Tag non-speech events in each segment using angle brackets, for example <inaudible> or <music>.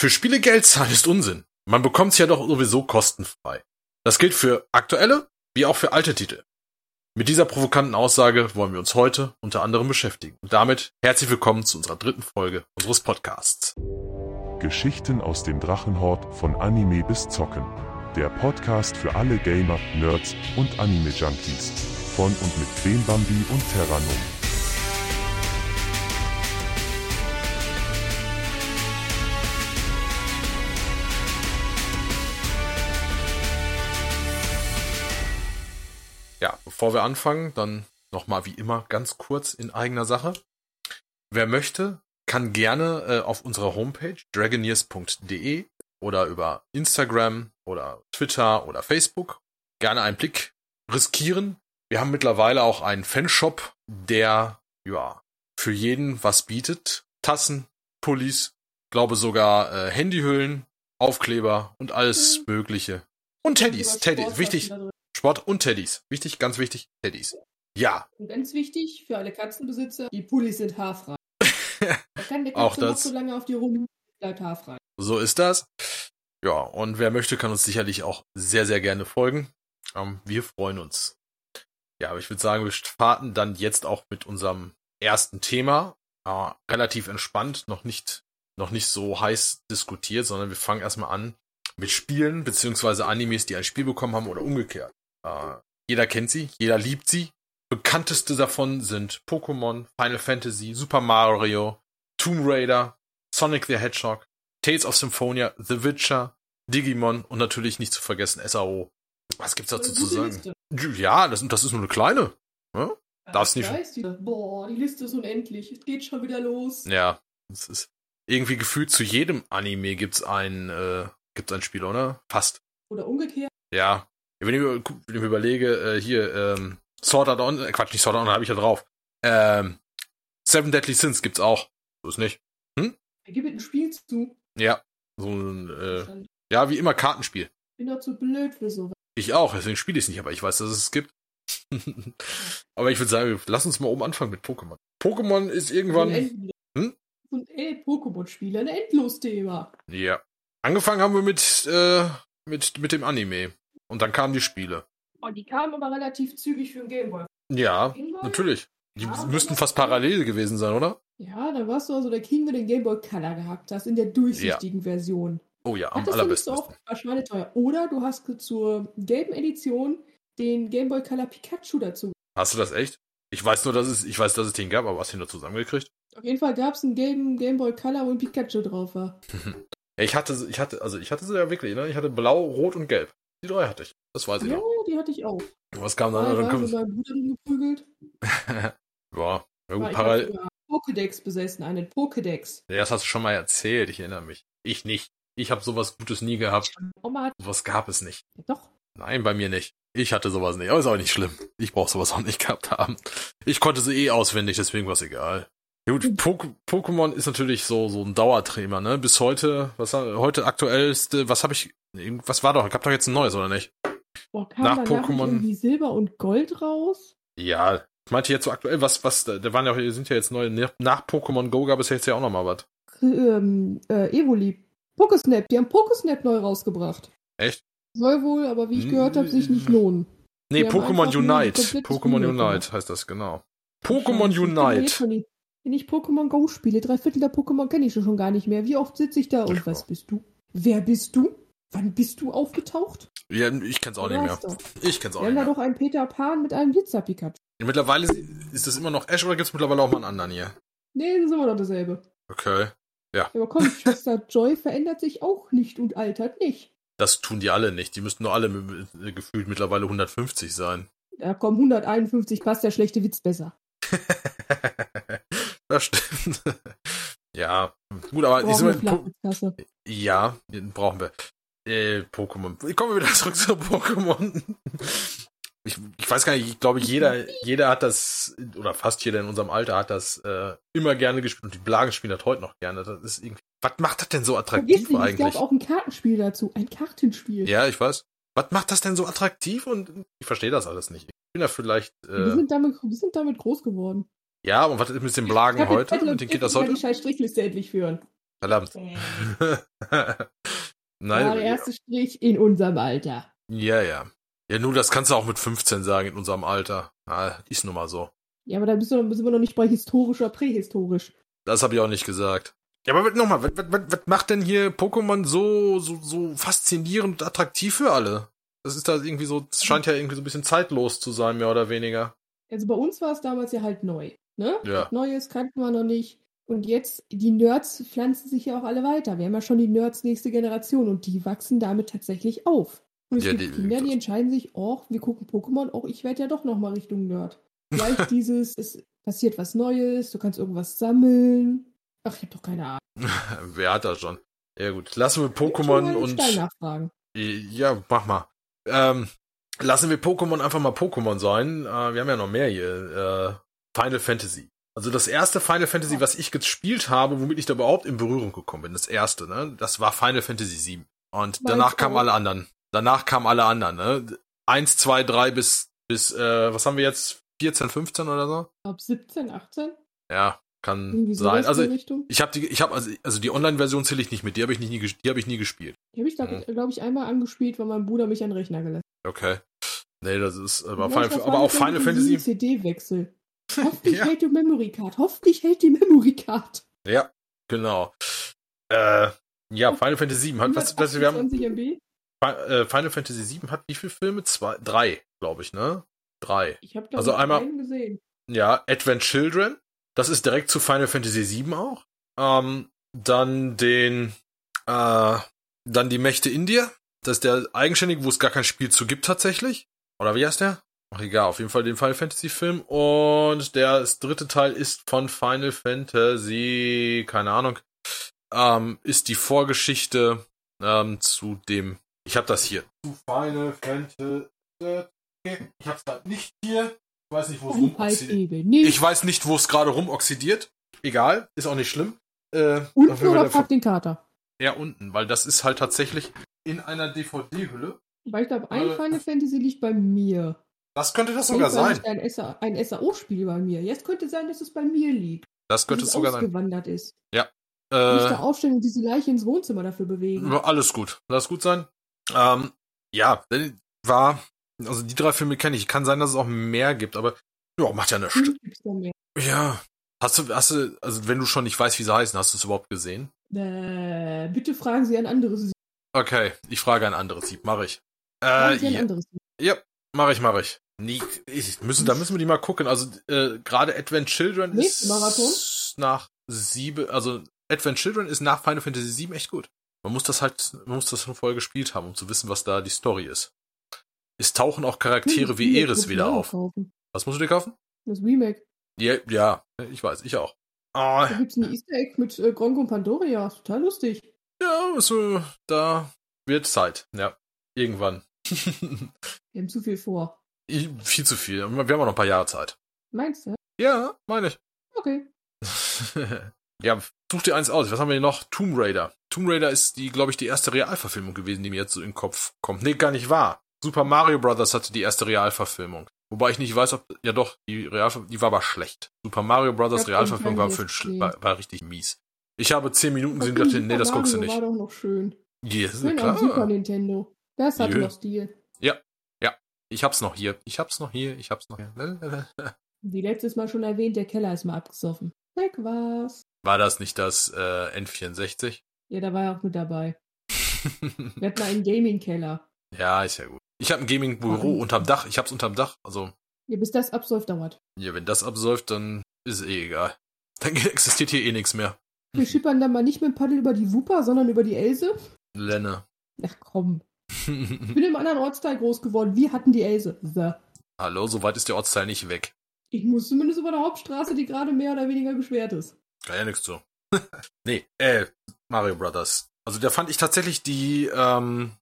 Für Spiele Geld zahlen ist Unsinn. Man bekommt es ja doch sowieso kostenfrei. Das gilt für aktuelle wie auch für alte Titel. Mit dieser provokanten Aussage wollen wir uns heute unter anderem beschäftigen. Und damit herzlich willkommen zu unserer dritten Folge unseres Podcasts. Geschichten aus dem Drachenhort von Anime bis Zocken. Der Podcast für alle Gamer, Nerds und Anime-Junkies. Von und mit Queen Bambi und Terranum. Bevor wir anfangen, dann nochmal wie immer ganz kurz in eigener Sache. Wer möchte, kann gerne äh, auf unserer Homepage dragoneers.de oder über Instagram oder Twitter oder Facebook gerne einen Blick riskieren. Wir haben mittlerweile auch einen Fanshop, der ja für jeden was bietet. Tassen, Pullis, glaube sogar äh, Handyhüllen, Aufkleber und alles Mögliche. Und Teddys, Teddys, wichtig. Sport und Teddys. Wichtig, ganz wichtig, Teddys. Ja. Und ganz wichtig für alle Katzenbesitzer, die Pullis sind haarfrei. <laughs> Da kann der Auch Katze noch so lange auf die rum, bleibt haarfrei. So ist das. Ja, und wer möchte, kann uns sicherlich auch sehr, sehr gerne folgen. Ähm, wir freuen uns. Ja, aber ich würde sagen, wir starten dann jetzt auch mit unserem ersten Thema. Äh, relativ entspannt, noch nicht, noch nicht so heiß diskutiert, sondern wir fangen erstmal an mit Spielen, beziehungsweise Animes, die ein Spiel bekommen haben oder umgekehrt. Äh, jeder kennt sie, jeder liebt sie. Bekannteste davon sind Pokémon, Final Fantasy, Super Mario, Tomb Raider, Sonic the Hedgehog, Tales of Symphonia, The Witcher, Digimon und natürlich nicht zu vergessen SAO. Was gibt's dazu zu sagen? Liste. Ja, das, das ist nur eine kleine. Ja? Darfst Ja, nicht- ich weiß, die, boah, die Liste ist unendlich. Es geht schon wieder los. Ja, das ist irgendwie gefühlt zu jedem Anime gibt's ein, äh, gibt's ein Spiel, oder? Fast. Oder umgekehrt. Ja. Wenn ich mir, wenn ich überlege, äh, hier, ähm, Sword Art Online, äh, Quatsch, nicht Sword Art Online, habe ich ja drauf. Ähm, Seven Deadly Sins gibt's auch. So ist nicht. Er gibt ein Spiel zu. Ja. So ein, äh, Ich ja, wie immer Kartenspiel. bin doch zu blöd für sowas. Ich auch, deswegen spiele ich es nicht, aber ich weiß, dass es es gibt. <laughs> aber ich würde sagen, lass uns mal oben anfangen mit Pokémon. Pokémon ist irgendwann. Ein Hm? Ein äh, Pokémon-Spiel, ein Endlos-Thema. Ja. Angefangen haben wir mit, äh, mit, mit dem Anime. Und dann kamen die Spiele. Oh, die kamen aber relativ zügig für den Gameboy. Ja, Gameboy? natürlich. Die Ja, müssten das- fast parallel gewesen sein, oder? Ja, da warst du also der King, der den Gameboy Color gehabt hast, in der durchsichtigen Version. Oh ja, am Hattest du nicht so allerbesten. war schweineteuer. Oder du hast zur gelben Edition den Gameboy Color Pikachu dazu. Hast du das echt? Ich weiß nur, dass es, ich weiß, dass es den gab, aber hast du ihn nur zusammengekriegt? Auf jeden Fall gab es einen gelben Gameboy Color, wo ein Pikachu drauf war. Ja, <laughs> ich hatte, ich hatte, also ich hatte sie ja wirklich, ne? Ich hatte blau, rot und gelb. Die drei hatte ich. Das weiß ich Ja, noch. die hatte ich auch. Was kam dann? Da dann kommt, meinem Bruder <laughs> ja, ja War gut, ich parallel. Pokédex besessen, einen Pokédex. Ja, das hast du schon mal erzählt, ich erinnere mich. Ich nicht. Ich habe sowas Gutes nie gehabt. Oma hat Sowas gab es nicht. ja, doch. Nein, bei mir nicht. Ich hatte sowas nicht. Aber ist auch nicht schlimm. Ich brauche sowas auch nicht gehabt haben. Ich konnte sie eh auswendig, deswegen war es egal. Ja Gut, Pok- Pokémon ist natürlich so so ein Dauerthema, ne? Bis heute, was heute aktuellste, was habe ich, was war doch, gab doch jetzt ein neues oder nicht? Boah, kam Nach Pokémon- irgendwie Silber und Gold raus? Ja, ich meinte jetzt so aktuell, was was, da waren ja, auch- sind ja jetzt neue. ne, Nach Pokémon Go gab es jetzt ja auch noch mal was. Ähm, äh, Evoli. Pokésnap, die haben Pokésnap neu rausgebracht. Echt? Soll wohl, aber wie ich gehört habe, sich nicht lohnen. Nee, Pokémon Unite. Pokémon Unite heißt das genau. Pokémon Unite. Wenn ich Pokémon Go spiele, drei Viertel der Pokémon kenne ich schon gar nicht mehr. Wie oft sitze ich da und Ja. was bist du? Wer bist du? Wann bist du aufgetaucht? Ja, ich kenn's auch Du nicht mehr. doch. Ich kenn's auch Wir nicht haben da mehr. doch einen Peter Pan mit einem Glitzer-Pikachu. Mittlerweile ist das immer noch Ash oder gibt's mittlerweile auch mal einen anderen hier? Nee, das ist immer noch dasselbe. Okay. Aber komm, <laughs> Schwester Joy verändert sich auch nicht und altert nicht. Das tun die alle nicht. Die müssten nur alle äh, gefühlt mittlerweile 150 sein. Da kommen 151, passt der schlechte Witz besser. <laughs> das stimmt. <laughs> ja, gut, aber ich Brauchen wir mal, ja, den brauchen wir. Äh, Pokémon. Kommen wir wieder <laughs> zurück zu Pokémon. Ich, ich weiß gar nicht, ich glaube, jeder, jeder hat das, oder fast jeder in unserem Alter hat das äh, immer gerne gespielt und die Blagen spielen das heute noch gerne. Das ist irgendwie. Was macht das denn so attraktiv nicht, es eigentlich? gab auch ein Kartenspiel dazu. Ein Kartenspiel. Ja, ich weiß. Was macht das denn so attraktiv? Und ich verstehe das alles nicht. Ich bin da vielleicht. Wir, Äh, sind damit, wir sind damit groß geworden. Ja, und was ist mit den Blagen Ich heute? Mit den Stift Kindern und kann heute? die scheiß Strichliste endlich führen. Verdammt. Äh, <laughs> Nein. war der erste Strich in unserem Alter. Ja, ja. Ja, nun, das kannst du auch mit 15 sagen in unserem Alter. Ah, ist nun mal so. Ja, aber da sind wir noch nicht bei historisch oder prähistorisch. Das habe ich auch nicht gesagt. Ja, aber nochmal, was, was, was macht denn hier Pokémon so, so, so faszinierend und attraktiv für alle? Das ist da irgendwie so, das scheint ja irgendwie so ein bisschen zeitlos zu sein, mehr oder weniger. Also bei uns war es damals ja halt neu. Ne? Ja. Neues kannten wir noch nicht. Und jetzt, die Nerds pflanzen sich ja auch alle weiter. Wir haben ja schon die Nerds nächste Generation und die wachsen damit tatsächlich auf. Und es Ja, gibt die- Kinder, die entscheiden sich, oh, wir gucken Pokémon, oh, ich werde ja doch nochmal Richtung Nerd. Vielleicht <laughs> dieses, es passiert was Neues, du kannst irgendwas sammeln. Ach, ich hab doch keine Ahnung. <laughs> Wer hat das schon? Ja gut, lassen wir Pokémon und... Nachfragen. Ja, mach mal. Ähm, lassen wir Pokémon einfach mal Pokémon sein. Äh, wir haben ja noch mehr hier. Final Fantasy. Also das erste Final Fantasy, was ich gespielt habe, womit ich da überhaupt in Berührung gekommen bin, das erste, ne? Das war Final Fantasy VII. Und Meins danach kamen alle anderen. Danach kamen alle anderen, ne? Eins, zwei, drei bis, bis, äh, was haben wir jetzt? 14, 15 oder so? Ich glaube 17, 18, Ja, kann sein. in Also ich habe die, ich habe also, also die Online-Version zähle ich nicht mit. Die habe ich nicht, nie, die habe ich nie gespielt. Die habe ich, Mhm. glaube glaub ich, einmal angespielt, weil mein Bruder mich an den Rechner gelassen Okay. Nee, das ist, aber, Final, aber auch Final Fantasy. CD-Wechsel. <laughs> Hoffentlich Ja. hält die Memory Card. Hoffentlich hält die Memory Card. Ja, genau. Äh, ja, Final Fantasy VII hat, was, was, wir haben, 128 MB. Äh, Final Fantasy VII hat wie viele Filme? Zwei, drei, glaube ich, ne? Drei. Ich habe Also also einmal- einen gesehen. Ja, Advent Children. Das ist direkt zu Final Fantasy VII auch. Ähm, dann den, äh, dann die Mächte India. Das ist der eigenständige, wo es gar kein Spiel zu gibt tatsächlich. Oder wie heißt der? Ach egal, auf jeden Fall den Final Fantasy Film. Und der das dritte Teil ist von Final Fantasy, keine Ahnung, ähm, ist die Vorgeschichte ähm, zu dem, ich habe das hier. Zu Final Fantasy. Ich hab's da nicht hier. Ich weiß nicht, wo es halt rumoxidiert. Ich weiß nicht, wo es gerade rumoxidiert. Egal, ist auch nicht schlimm. Äh, unten oder der- frag den Kater. eher unten, weil das ist halt tatsächlich in einer DVD-Hülle. Weil ich glaube, ein Äh. Final Fantasy liegt bei mir. Das könnte das sogar sein. Ein, SA ein SAO-Spiel bei mir. Jetzt könnte sein, dass es bei mir liegt. Das könnte es sogar sein. ausgewandert ist. Da Äh, aufstellen und diese Leiche ins Wohnzimmer dafür bewegen. alles gut. Lass gut sein. Ähm, ja, war, also die drei Filme kenne ich. Kann sein, dass es auch mehr gibt, aber ja, macht ja nichts. Da. Ja. Hast du, hast du, also wenn du schon nicht weißt, wie sie heißen, hast du es überhaupt gesehen? Äh, bitte fragen Sie ein anderes. Sie Okay, ich frage ein anderes Sieb, mache ich. Äh, Sie ein ja. anderes. Ja, mache ich, mache ich. Nee, ich müssen, da müssen wir die mal gucken. Also äh, gerade Advent Children Nächsten ist Marathon? nach sieben, also Advent Children ist nach Final Fantasy 7 echt gut. Man muss das halt, man muss das schon vorher gespielt haben, um zu wissen, was da die Story ist. Es tauchen auch Charaktere Hm, wie Eris wieder auf. kaufen. Was musst du dir kaufen? Das Remake. Ja, ja, ich weiß, ich auch. Ah, Da gibt's ein Easter Egg mit äh, Gronk und Pandoria. Total lustig. ja, so, da wird Zeit. Ja, irgendwann. Wir haben zu viel vor. Ich- Viel zu viel. Wir haben auch noch ein paar Jahre Zeit. Meinst du? Ja, meine ich. Okay. <laughs> ja, such dir eins aus. Was haben wir hier noch? Tomb Raider. Tomb Raider ist die, glaube ich, die erste Realverfilmung gewesen, die mir jetzt so in den Kopf kommt. Nee, gar nicht wahr. Super Mario Brothers hatte die erste Realverfilmung. Wobei ich nicht weiß, ob, ja doch, die Realverfilmung, die war aber schlecht. Super Mario Brothers Realverfilmung war, für, war, war richtig mies. Ich habe zehn Minuten gesehen und dachte, nee, das guckst du Mario nicht. war doch noch schön. Yes, Schön am Super klar. Nintendo. Das hat Jö. noch Stil. Ich hab's noch hier. Ich hab's noch hier. Ich hab's noch hier. <laughs> Wie letztes Mal schon erwähnt, der Keller ist mal abgesoffen. Weg war's. War das nicht das äh, N64? Ja, da war er auch mit dabei. <laughs> Wir hatten einen Gaming-Keller. ja, ist ja gut. Ich habe ein Gaming-Büro unterm Dach. Ich hab's unterm Dach. Also, Ja, bis das absäuft dauert. ja, wenn das absäuft, dann ist eh egal. Dann <laughs> existiert hier eh nichts mehr. Wir schippern dann mal nicht mit dem Paddel über die Wupper, sondern über die Else. Lenne. Ach komm. Ich bin im anderen Ortsteil groß geworden. Wir hatten die Else. So. Hallo, so weit ist der Ortsteil nicht weg. Ich muss zumindest über der Hauptstraße, die gerade mehr oder weniger gesperrt ist. Kann ja nichts zu. <laughs> nee, äh, Mario Brothers. Also da fand ich tatsächlich die, ähm,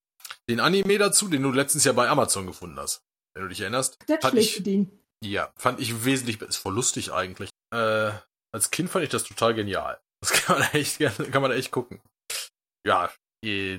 den Anime dazu, den du letztens ja bei Amazon gefunden hast. Wenn du dich erinnerst. Das Fand schlechte ich, Ding. ja, fand ich wesentlich, ist voll lustig eigentlich. Äh, als Kind fand ich das total genial. Das kann man echt, gerne- kann man echt gucken. Ja,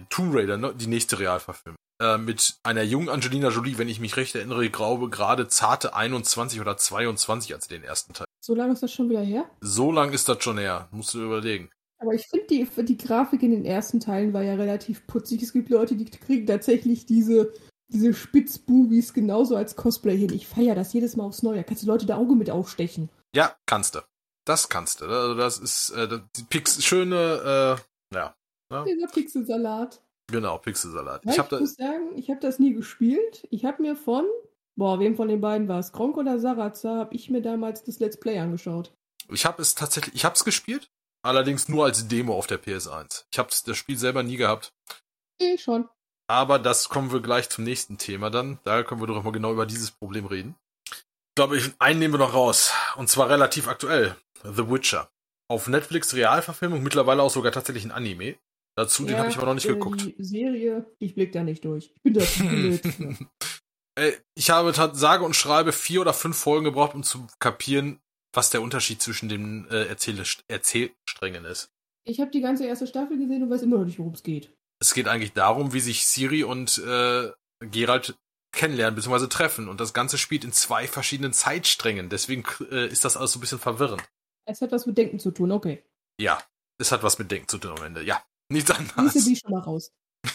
Tomb Raider, ne, die nächste Realverfilmung. Äh, mit einer jungen Angelina Jolie, wenn ich mich recht erinnere, ich glaube gerade zarte 21 oder 22, als sie den ersten Teil. So lange ist das schon wieder her? So lang ist das schon her, musst du überlegen. Aber ich finde, die, die Grafik in den ersten Teilen war ja relativ putzig. Es gibt Leute, die kriegen tatsächlich diese, diese Spitzbubis genauso als Cosplay hin. Ich feiere das jedes Mal aufs Neue. Kannst du Leute da Auge mit aufstechen? Ja, kannst du. Das kannst du. Also das ist äh, die Pix schöne, äh, ja. Ne? Dieser Pixelsalat. Genau, Pixelsalat. Ja, ich, ich muss sagen, ich habe das nie gespielt. Ich habe mir von, boah, wem von den beiden war es, Kronk oder Sarazar, habe ich mir damals das Let's Play angeschaut. Ich habe es tatsächlich, ich habe es gespielt, allerdings nur als Demo auf der PS1. Ich habe das Spiel selber nie gehabt. Ich schon. Aber das kommen wir gleich zum nächsten Thema dann. Da können wir doch mal genau über dieses Problem reden. Ich glaube, einen nehmen wir noch raus. Und zwar relativ aktuell. The Witcher. Auf Netflix Realverfilmung, mittlerweile auch sogar tatsächlich ein Anime. Dazu, ja, den habe ich aber noch nicht äh, geguckt. Die Serie, ich blick da nicht durch. Ich bin da blöd. <laughs> ich habe sage und schreibe vier oder fünf Folgen gebraucht, um zu kapieren, was der Unterschied zwischen den äh, Erzähl Erzählsträngen ist. Ich habe die ganze erste Staffel gesehen und weiß immer noch nicht, worum es geht. Es geht eigentlich darum, wie sich Siri und äh, Geralt kennenlernen bzw. treffen. Und das Ganze spielt in zwei verschiedenen Zeitsträngen. Deswegen äh, ist das alles so ein bisschen verwirrend. Es hat was mit Denken zu tun, okay. Ja, es hat was mit Denken zu tun am Ende. Ja, Nichts anderes. Diese bin ich schon mal raus. <laughs>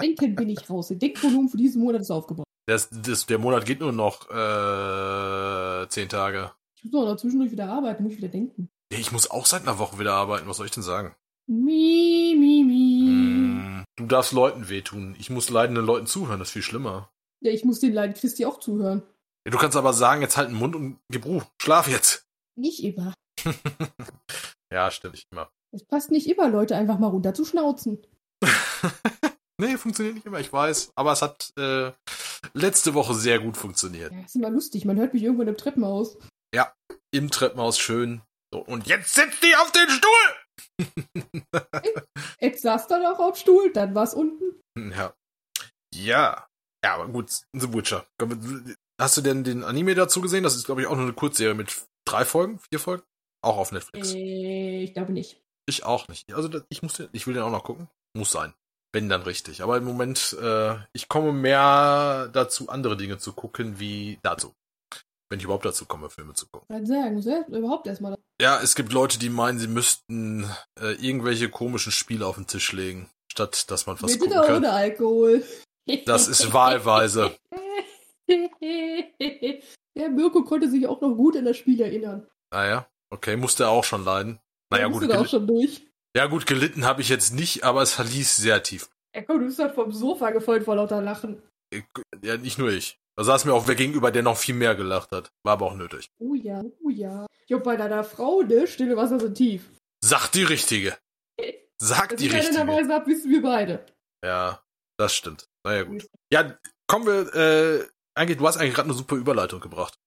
Denken bin ich raus. Denkvolumen für diesen Monat ist aufgebaut. Das, das, der Monat geht nur noch äh, zehn Tage. Ich muss doch noch zwischendurch wieder arbeiten, muss ich wieder denken. Ich muss auch seit einer Woche wieder arbeiten. Was soll ich denn sagen? Mi, mi, mi. Hm, du darfst Leuten wehtun. Ich muss leidenden Leuten zuhören. Das ist viel schlimmer. Ja, ich muss den leiden Christi auch zuhören. Ja, du kannst aber sagen, jetzt halt den Mund und gib Ruhe. Schlaf jetzt. Nicht immer. <laughs> ja, stimmt nicht immer. Es passt nicht immer, Leute einfach mal runter zu schnauzen. <laughs> nee, funktioniert nicht immer, ich weiß. Aber es hat äh, letzte Woche sehr gut funktioniert. Ja, ist immer lustig. Man hört mich irgendwann im Treppenhaus. Ja, im Treppenhaus schön. So, und jetzt sitzt die auf den Stuhl! <laughs> jetzt saß da noch auf dem Stuhl, dann war es unten. <laughs> Ja. Ja. Ja, aber gut, The Witcher. Hast du denn den Anime dazu gesehen? Das ist, glaube ich, auch nur eine Kurzserie mit drei Folgen, vier Folgen? Auch auf Netflix. Äh, ich glaube nicht. Ich auch nicht. Also ich muss, ich will den auch noch gucken. Muss sein. Wenn dann richtig. Aber im Moment, äh, ich komme mehr dazu, andere Dinge zu gucken, wie dazu. Wenn ich überhaupt dazu komme, Filme zu gucken. Kann sagen, selbst, überhaupt erstmal. Ja, es gibt Leute, die meinen, sie müssten äh, irgendwelche komischen Spiele auf den Tisch legen, statt dass man was Mit gucken kann. ohne Alkohol. Das ist wahlweise. <laughs> ja, Mirko konnte sich auch noch gut an das Spiel erinnern. Ah ja, okay, musste er auch schon leiden. Naja, gut. auch schon durch. Ja, gut, gelitten habe ich jetzt nicht, aber es verließ sehr tief. Ja, komm, du bist halt vom Sofa gefallen vor lauter Lachen. Ja, nicht nur ich. Da saß mir auch wer gegenüber, der noch viel mehr gelacht hat. War aber auch nötig. Oh ja, oh ja. Ich hab bei deiner Frau, ne? Stille Wasser sind tief. Sag die richtige. <laughs> Sag die richtige. Wenn dabei sagt, wissen wir beide. Ja, das stimmt. Naja, gut. Ja, kommen wir, äh, eigentlich, du hast eigentlich gerade eine super Überleitung gebracht.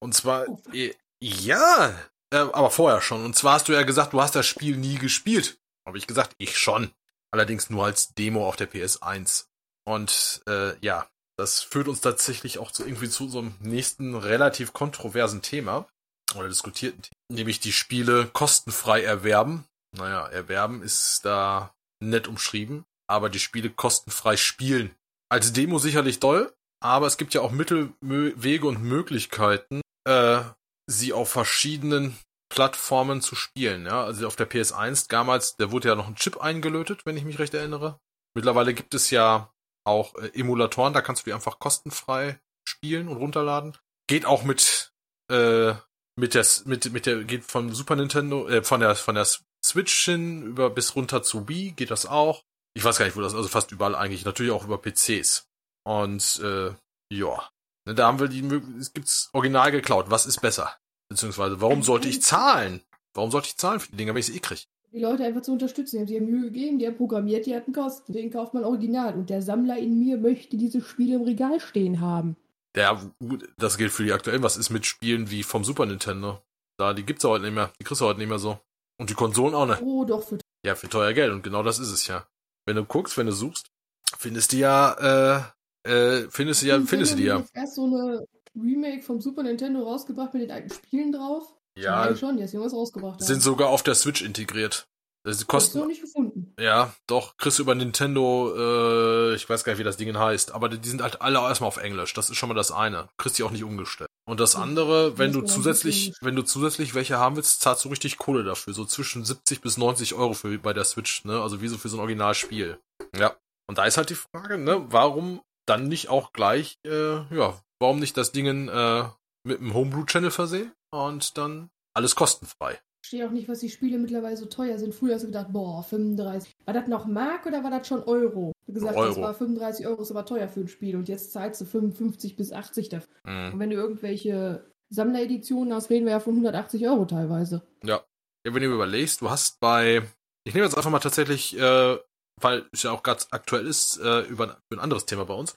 Und zwar, oh. äh, ja, äh, aber vorher schon. Und zwar hast du ja gesagt, du hast das Spiel nie gespielt. Habe ich gesagt, ich schon. Allerdings nur als Demo auf der PS1. Und äh, ja, das führt uns tatsächlich auch zu irgendwie zu einem nächsten relativ kontroversen Thema oder diskutierten Thema, nämlich die Spiele kostenfrei erwerben. Naja, erwerben ist da nett umschrieben, aber die Spiele kostenfrei spielen. Als Demo sicherlich toll, aber es gibt ja auch Mittel, Wege und Möglichkeiten, äh, sie auf verschiedenen Plattformen zu spielen. Ja, also auf der PS1 damals, da wurde ja noch ein Chip eingelötet, wenn ich mich recht erinnere. Mittlerweile gibt es ja auch äh, Emulatoren, da kannst du die einfach kostenfrei spielen und runterladen. Geht auch mit äh, mit der mit mit der geht von Super Nintendo äh, von der von der Switch hin über bis runter zu Wii geht das auch. Ich weiß gar nicht, wo das also fast überall eigentlich natürlich auch über PCs. Und äh, ja, da haben wir die es gibt's original geklaut. Was ist besser? Beziehungsweise, warum sollte ich zahlen? Warum sollte ich zahlen für die Dinger, wenn ich sie eh kriege? Die Leute einfach zu unterstützen. Die haben sich Mühe gegeben, die haben programmiert, die hatten Kosten. Deswegen kauft man original. Und der Sammler in mir möchte diese Spiele im Regal stehen haben. Ja, gut, das gilt für die aktuellen. Was ist mit Spielen wie vom Super Nintendo? Da, die gibt's ja heute nicht mehr. Die kriegst du heute nicht mehr so. Und die Konsolen auch nicht. Oh, doch, für Ja, für teuer Geld. Und genau das ist es ja. Wenn du guckst, wenn du suchst, findest du ja, äh, äh, findest du ja, findest du die ja. erst so eine Remake vom Super Nintendo rausgebracht mit den alten Spielen drauf. Ja. schon, die hast irgendwas rausgebracht. Sind sogar auf der Switch integriert. Das kostet. noch nicht gefunden. Ja, doch, kriegst du über Nintendo, äh, ich weiß gar nicht, wie das Ding heißt, aber die, sind halt alle erstmal auf Englisch. Das ist schon mal das eine. Kriegst die auch nicht umgestellt. Und das andere, wenn du zusätzlich, wenn du zusätzlich welche haben willst, zahlst du richtig Kohle dafür. So zwischen 70 bis 90 Euro für bei der Switch, ne? Also wie so für so ein Originalspiel. Ja. Und da ist halt die Frage, ne, warum dann nicht auch gleich, äh, ja, warum nicht das Ding äh, mit einem Homebrew-Channel versehen und dann alles kostenfrei. Ich verstehe auch nicht, was die Spiele mittlerweile so teuer sind. Früher hast du gedacht, boah, 35. War das noch Mark oder war das schon Euro? Du gesagt, das Euro. war 35 Euro, ist aber teuer für ein Spiel. Und jetzt zahlst du 55 bis 80 dafür. Mhm. Und wenn du irgendwelche Sammlereditionen hast, reden wir ja von 180 Euro teilweise. Ja. ja, wenn du überlegst, du hast bei, ich nehme jetzt einfach mal tatsächlich, äh, weil es ja auch ganz aktuell ist, äh, über ein, für ein anderes Thema bei uns,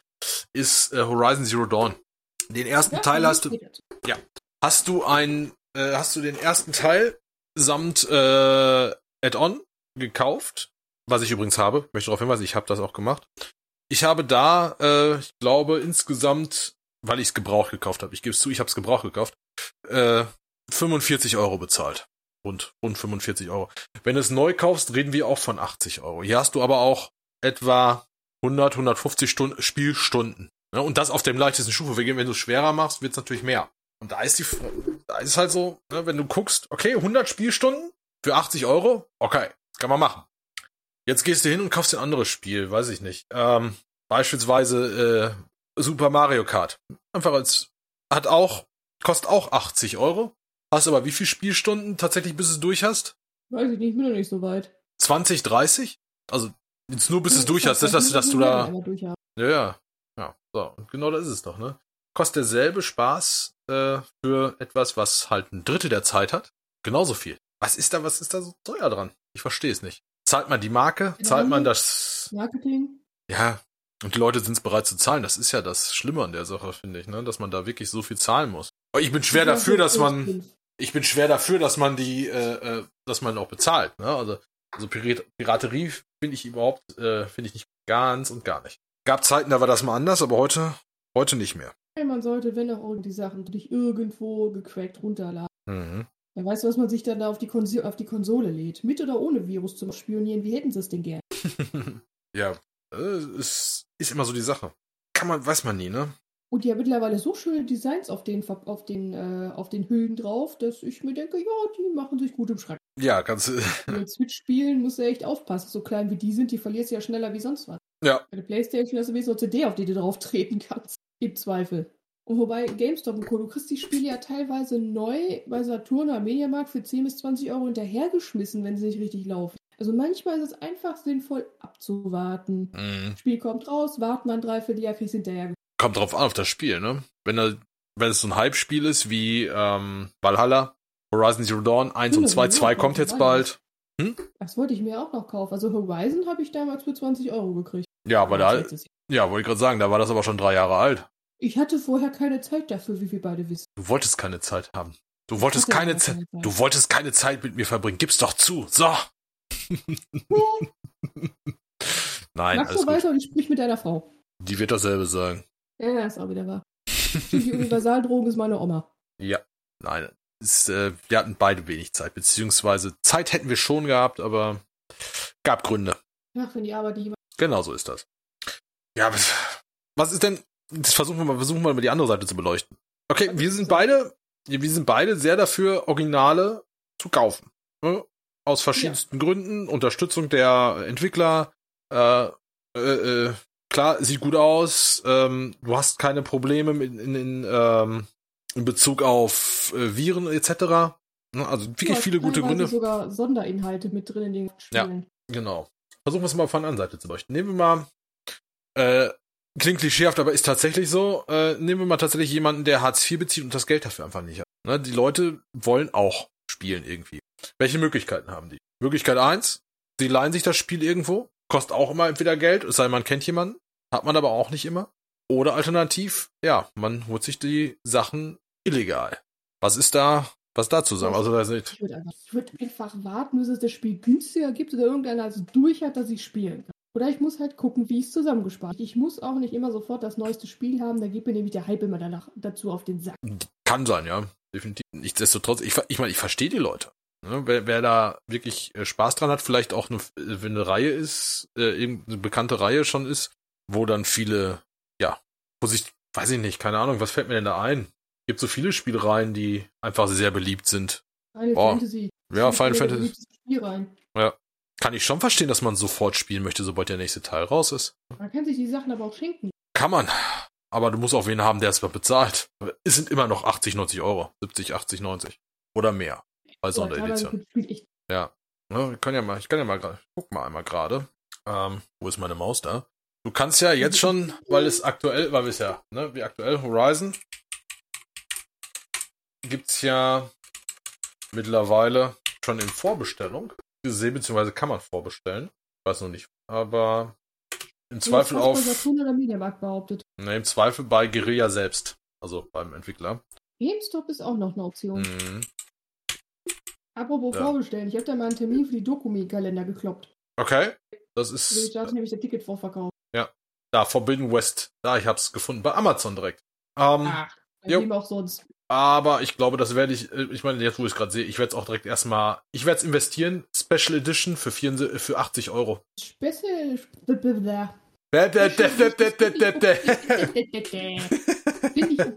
ist äh, Horizon Zero Dawn. Den ersten Teil hast du, hast du ein, äh, hast du den ersten Teil samt äh, Add-on gekauft, was ich übrigens habe. Möchte darauf hinweisen, ich habe das auch gemacht. Ich habe da, äh, ich glaube insgesamt, weil ich es gebraucht gekauft habe, ich gebe es zu, ich habe es gebraucht gekauft, äh, 45 Euro bezahlt. Rund, rund 45 Euro. Wenn du es neu kaufst, reden wir auch von 80 Euro. Hier hast du aber auch etwa 100, 150 Stunden, Spielstunden. Ne? Und das auf dem leichtesten Stufe. Wenn du es schwerer machst, wird es natürlich mehr. Und da ist die, da ist halt so, ne, wenn du guckst, okay, 100 Spielstunden für 80 Euro, okay, kann man machen. Jetzt gehst du hin und kaufst ein anderes Spiel, weiß ich nicht. Ähm, beispielsweise äh, Super Mario Kart. Einfach als, hat auch, kostet auch 80 Euro. Hast aber wie viele Spielstunden tatsächlich, bis du es durch hast? Weiß ich nicht, ich bin noch nicht so weit. 20, 30? Also, jetzt nur bis du es durch hast, das, dass, dass du da, ja, ja. Ja, so. Und genau das ist es doch, ne? Kostet derselbe Spaß äh, für etwas, was halt ein Drittel der Zeit hat. Genauso viel. Was ist da, was ist da so teuer dran? Ich verstehe es nicht. Zahlt man die Marke? Genau. Zahlt man das? Marketing? Ja. Und die Leute sind es bereit zu zahlen. Das ist ja das Schlimme an der Sache, finde ich, ne? Dass man da wirklich so viel zahlen muss. Aber ich bin schwer Ja, dafür, dass man. Ich bin schwer dafür, dass man die, äh, äh, dass man auch bezahlt. Ne? Also, also Pirat Piraterie finde ich überhaupt, äh, finde ich nicht ganz und gar nicht. Gab Zeiten, da war das mal anders, aber heute, heute nicht mehr. Man sollte, wenn auch irgendwie Sachen dich irgendwo gecrackt runterladen. Mhm. Weißt du, was man sich dann da auf die, Konso auf die Konsole lädt. Mit oder ohne Virus zum Spionieren. Wie hätten sie es denn gern? <laughs> ja, äh, es ist immer so die Sache. Kann man, weiß man nie, ne? Und die haben mittlerweile so schöne Designs auf den, auf den, äh, auf den Hüllen drauf, dass ich mir denke, ja, die machen sich gut im Schrank. Ja, kannst du. Mit <laughs> Switch spielen musst du echt aufpassen. So klein wie die sind, die verlierst du ja schneller wie sonst was. Ja. Bei der Playstation hast du wenigstens eine CD, auf die du drauf treten kannst. Gibt Zweifel. Und wobei GameStop und Co., du kriegst die Spiele ja teilweise neu bei Saturn oder Mediamarkt für 10 bis 20 Euro hinterhergeschmissen, wenn sie nicht richtig laufen. Also manchmal ist es einfach sinnvoll abzuwarten. Mhm. Spiel kommt raus, warten ein Dreivierteljahr, kriegst hinterher. Kommt drauf an, auf das Spiel, ne? Wenn, er, wenn es so ein Hype-Spiel ist wie ähm, Valhalla, Horizon Zero Dawn 1 und Ja, 2, ja, 2 kommt jetzt bald. Das wollte ich mir auch noch kaufen. Also Horizon habe ich damals für 20 Euro gekriegt. Ja, aber da, ja, wollte ich gerade sagen, da war das aber schon drei Jahre alt. Ich hatte vorher keine Zeit dafür, wie wir beide wissen. Du wolltest keine Zeit haben. Du wolltest keine keine Zeit. Du wolltest keine Zeit mit mir verbringen. Gib's doch zu. So. <laughs> Nein, Mach so weiter und ich sprich mit deiner Frau. Die wird dasselbe sagen. Ja, ist auch wieder wahr. <laughs> Die Universaldrogen ist meine Oma. Ja. Nein. Es, äh, wir hatten beide wenig Zeit, beziehungsweise Zeit hätten wir schon gehabt, aber gab Gründe. Ach, wenn die Arbeit nicht. Genau so ist das. Ja, aber was ist denn? Das versuchen wir mal, versuchen wir mal die andere Seite zu beleuchten. Okay, wir sind beide, wir sind beide sehr dafür, Originale zu kaufen. Ne? Aus verschiedensten Gründen. Unterstützung der Entwickler. Äh, äh, äh, klar, sieht gut aus. Ähm, du hast keine Probleme in, in, in, ähm, in Bezug auf äh, Viren etc. Ne? Also wirklich hast viele gute Gründe. sogar Sonderinhalte mit drin in den Spielen. Genau. Versuchen wir es mal von der anderen Seite zu leuchten. Nehmen wir mal, äh, klingt klischeehaft, aber ist tatsächlich so, äh, nehmen wir mal tatsächlich jemanden, der Hartz IV bezieht und das Geld dafür einfach nicht hat. Ne? Die Leute wollen auch spielen irgendwie. Welche Möglichkeiten haben die? Möglichkeit eins: sie leihen sich das Spiel irgendwo, kostet auch immer entweder Geld, es sei denn, man kennt jemanden, hat man aber auch nicht immer. Oder alternativ, ja, man holt sich die Sachen illegal. Was ist da, was dazu sagen? Also, da Ich würde einfach, ich würd einfach warten, bis es das Spiel günstiger gibt oder irgendeiner es durch hat, dass ich spielen kann. Oder ich muss halt gucken, wie ich es zusammengespart. Ich muss auch nicht immer sofort das neueste Spiel haben, da geht mir nämlich der Hype immer danach, dazu auf den Sack. Kann sein, ja. Definitiv. Nichtsdestotrotz, ich, ich meine, ich verstehe die Leute. Ne, wer, wer da wirklich äh, Spaß dran hat, vielleicht auch eine, äh, wenn eine Reihe ist, äh, irgendeine bekannte Reihe schon ist, wo dann viele, ja, wo sich, weiß ich nicht, keine Ahnung, was fällt mir denn da ein? Gibt so viele Spielreihen, die einfach sehr beliebt sind. Final Boah. Fantasy. Ja, Final Fantasy. rein. Kann ich schon verstehen, dass man sofort spielen möchte, sobald der nächste Teil raus ist. Man kann sich die Sachen aber auch schenken. Kann man. Aber du musst auch wen haben, der es bezahlt. Es sind immer noch 80, 90 Euro. 70, 80, 90. Oder mehr. Bei Sonderedition. Ja. ja ich kann ja mal, ich kann ja mal guck mal einmal gerade. Ähm, wo ist meine Maus da? Du kannst ja jetzt schon, weil es aktuell, weil wir es ja, ne, wie aktuell Horizon, gibt's ja mittlerweile schon in Vorbestellung gesehen, beziehungsweise kann man vorbestellen. Ich weiß noch nicht. Aber im Zweifel auf, ne, im Zweifel bei Guerilla selbst. Also beim Entwickler. GameStop ist auch noch eine Option. Mhm. Apropos Ja. vorbestellen. Ich habe da mal einen Termin für die Dokumi-Kalender gekloppt. Okay. Das Da ist ist nämlich der Ticket vorverkauft. da Forbidden West. Da, ich hab's gefunden. Bei Amazon direkt. Ähm, Ach, bei auch sonst. Aber ich glaube, das werde ich, äh, ich meine, jetzt wo ich es gerade sehe, ich werde es auch direkt erstmal, ich werde es investieren, Special Edition für, 74, für 80 Euro. Special. Finde <laughs> ich.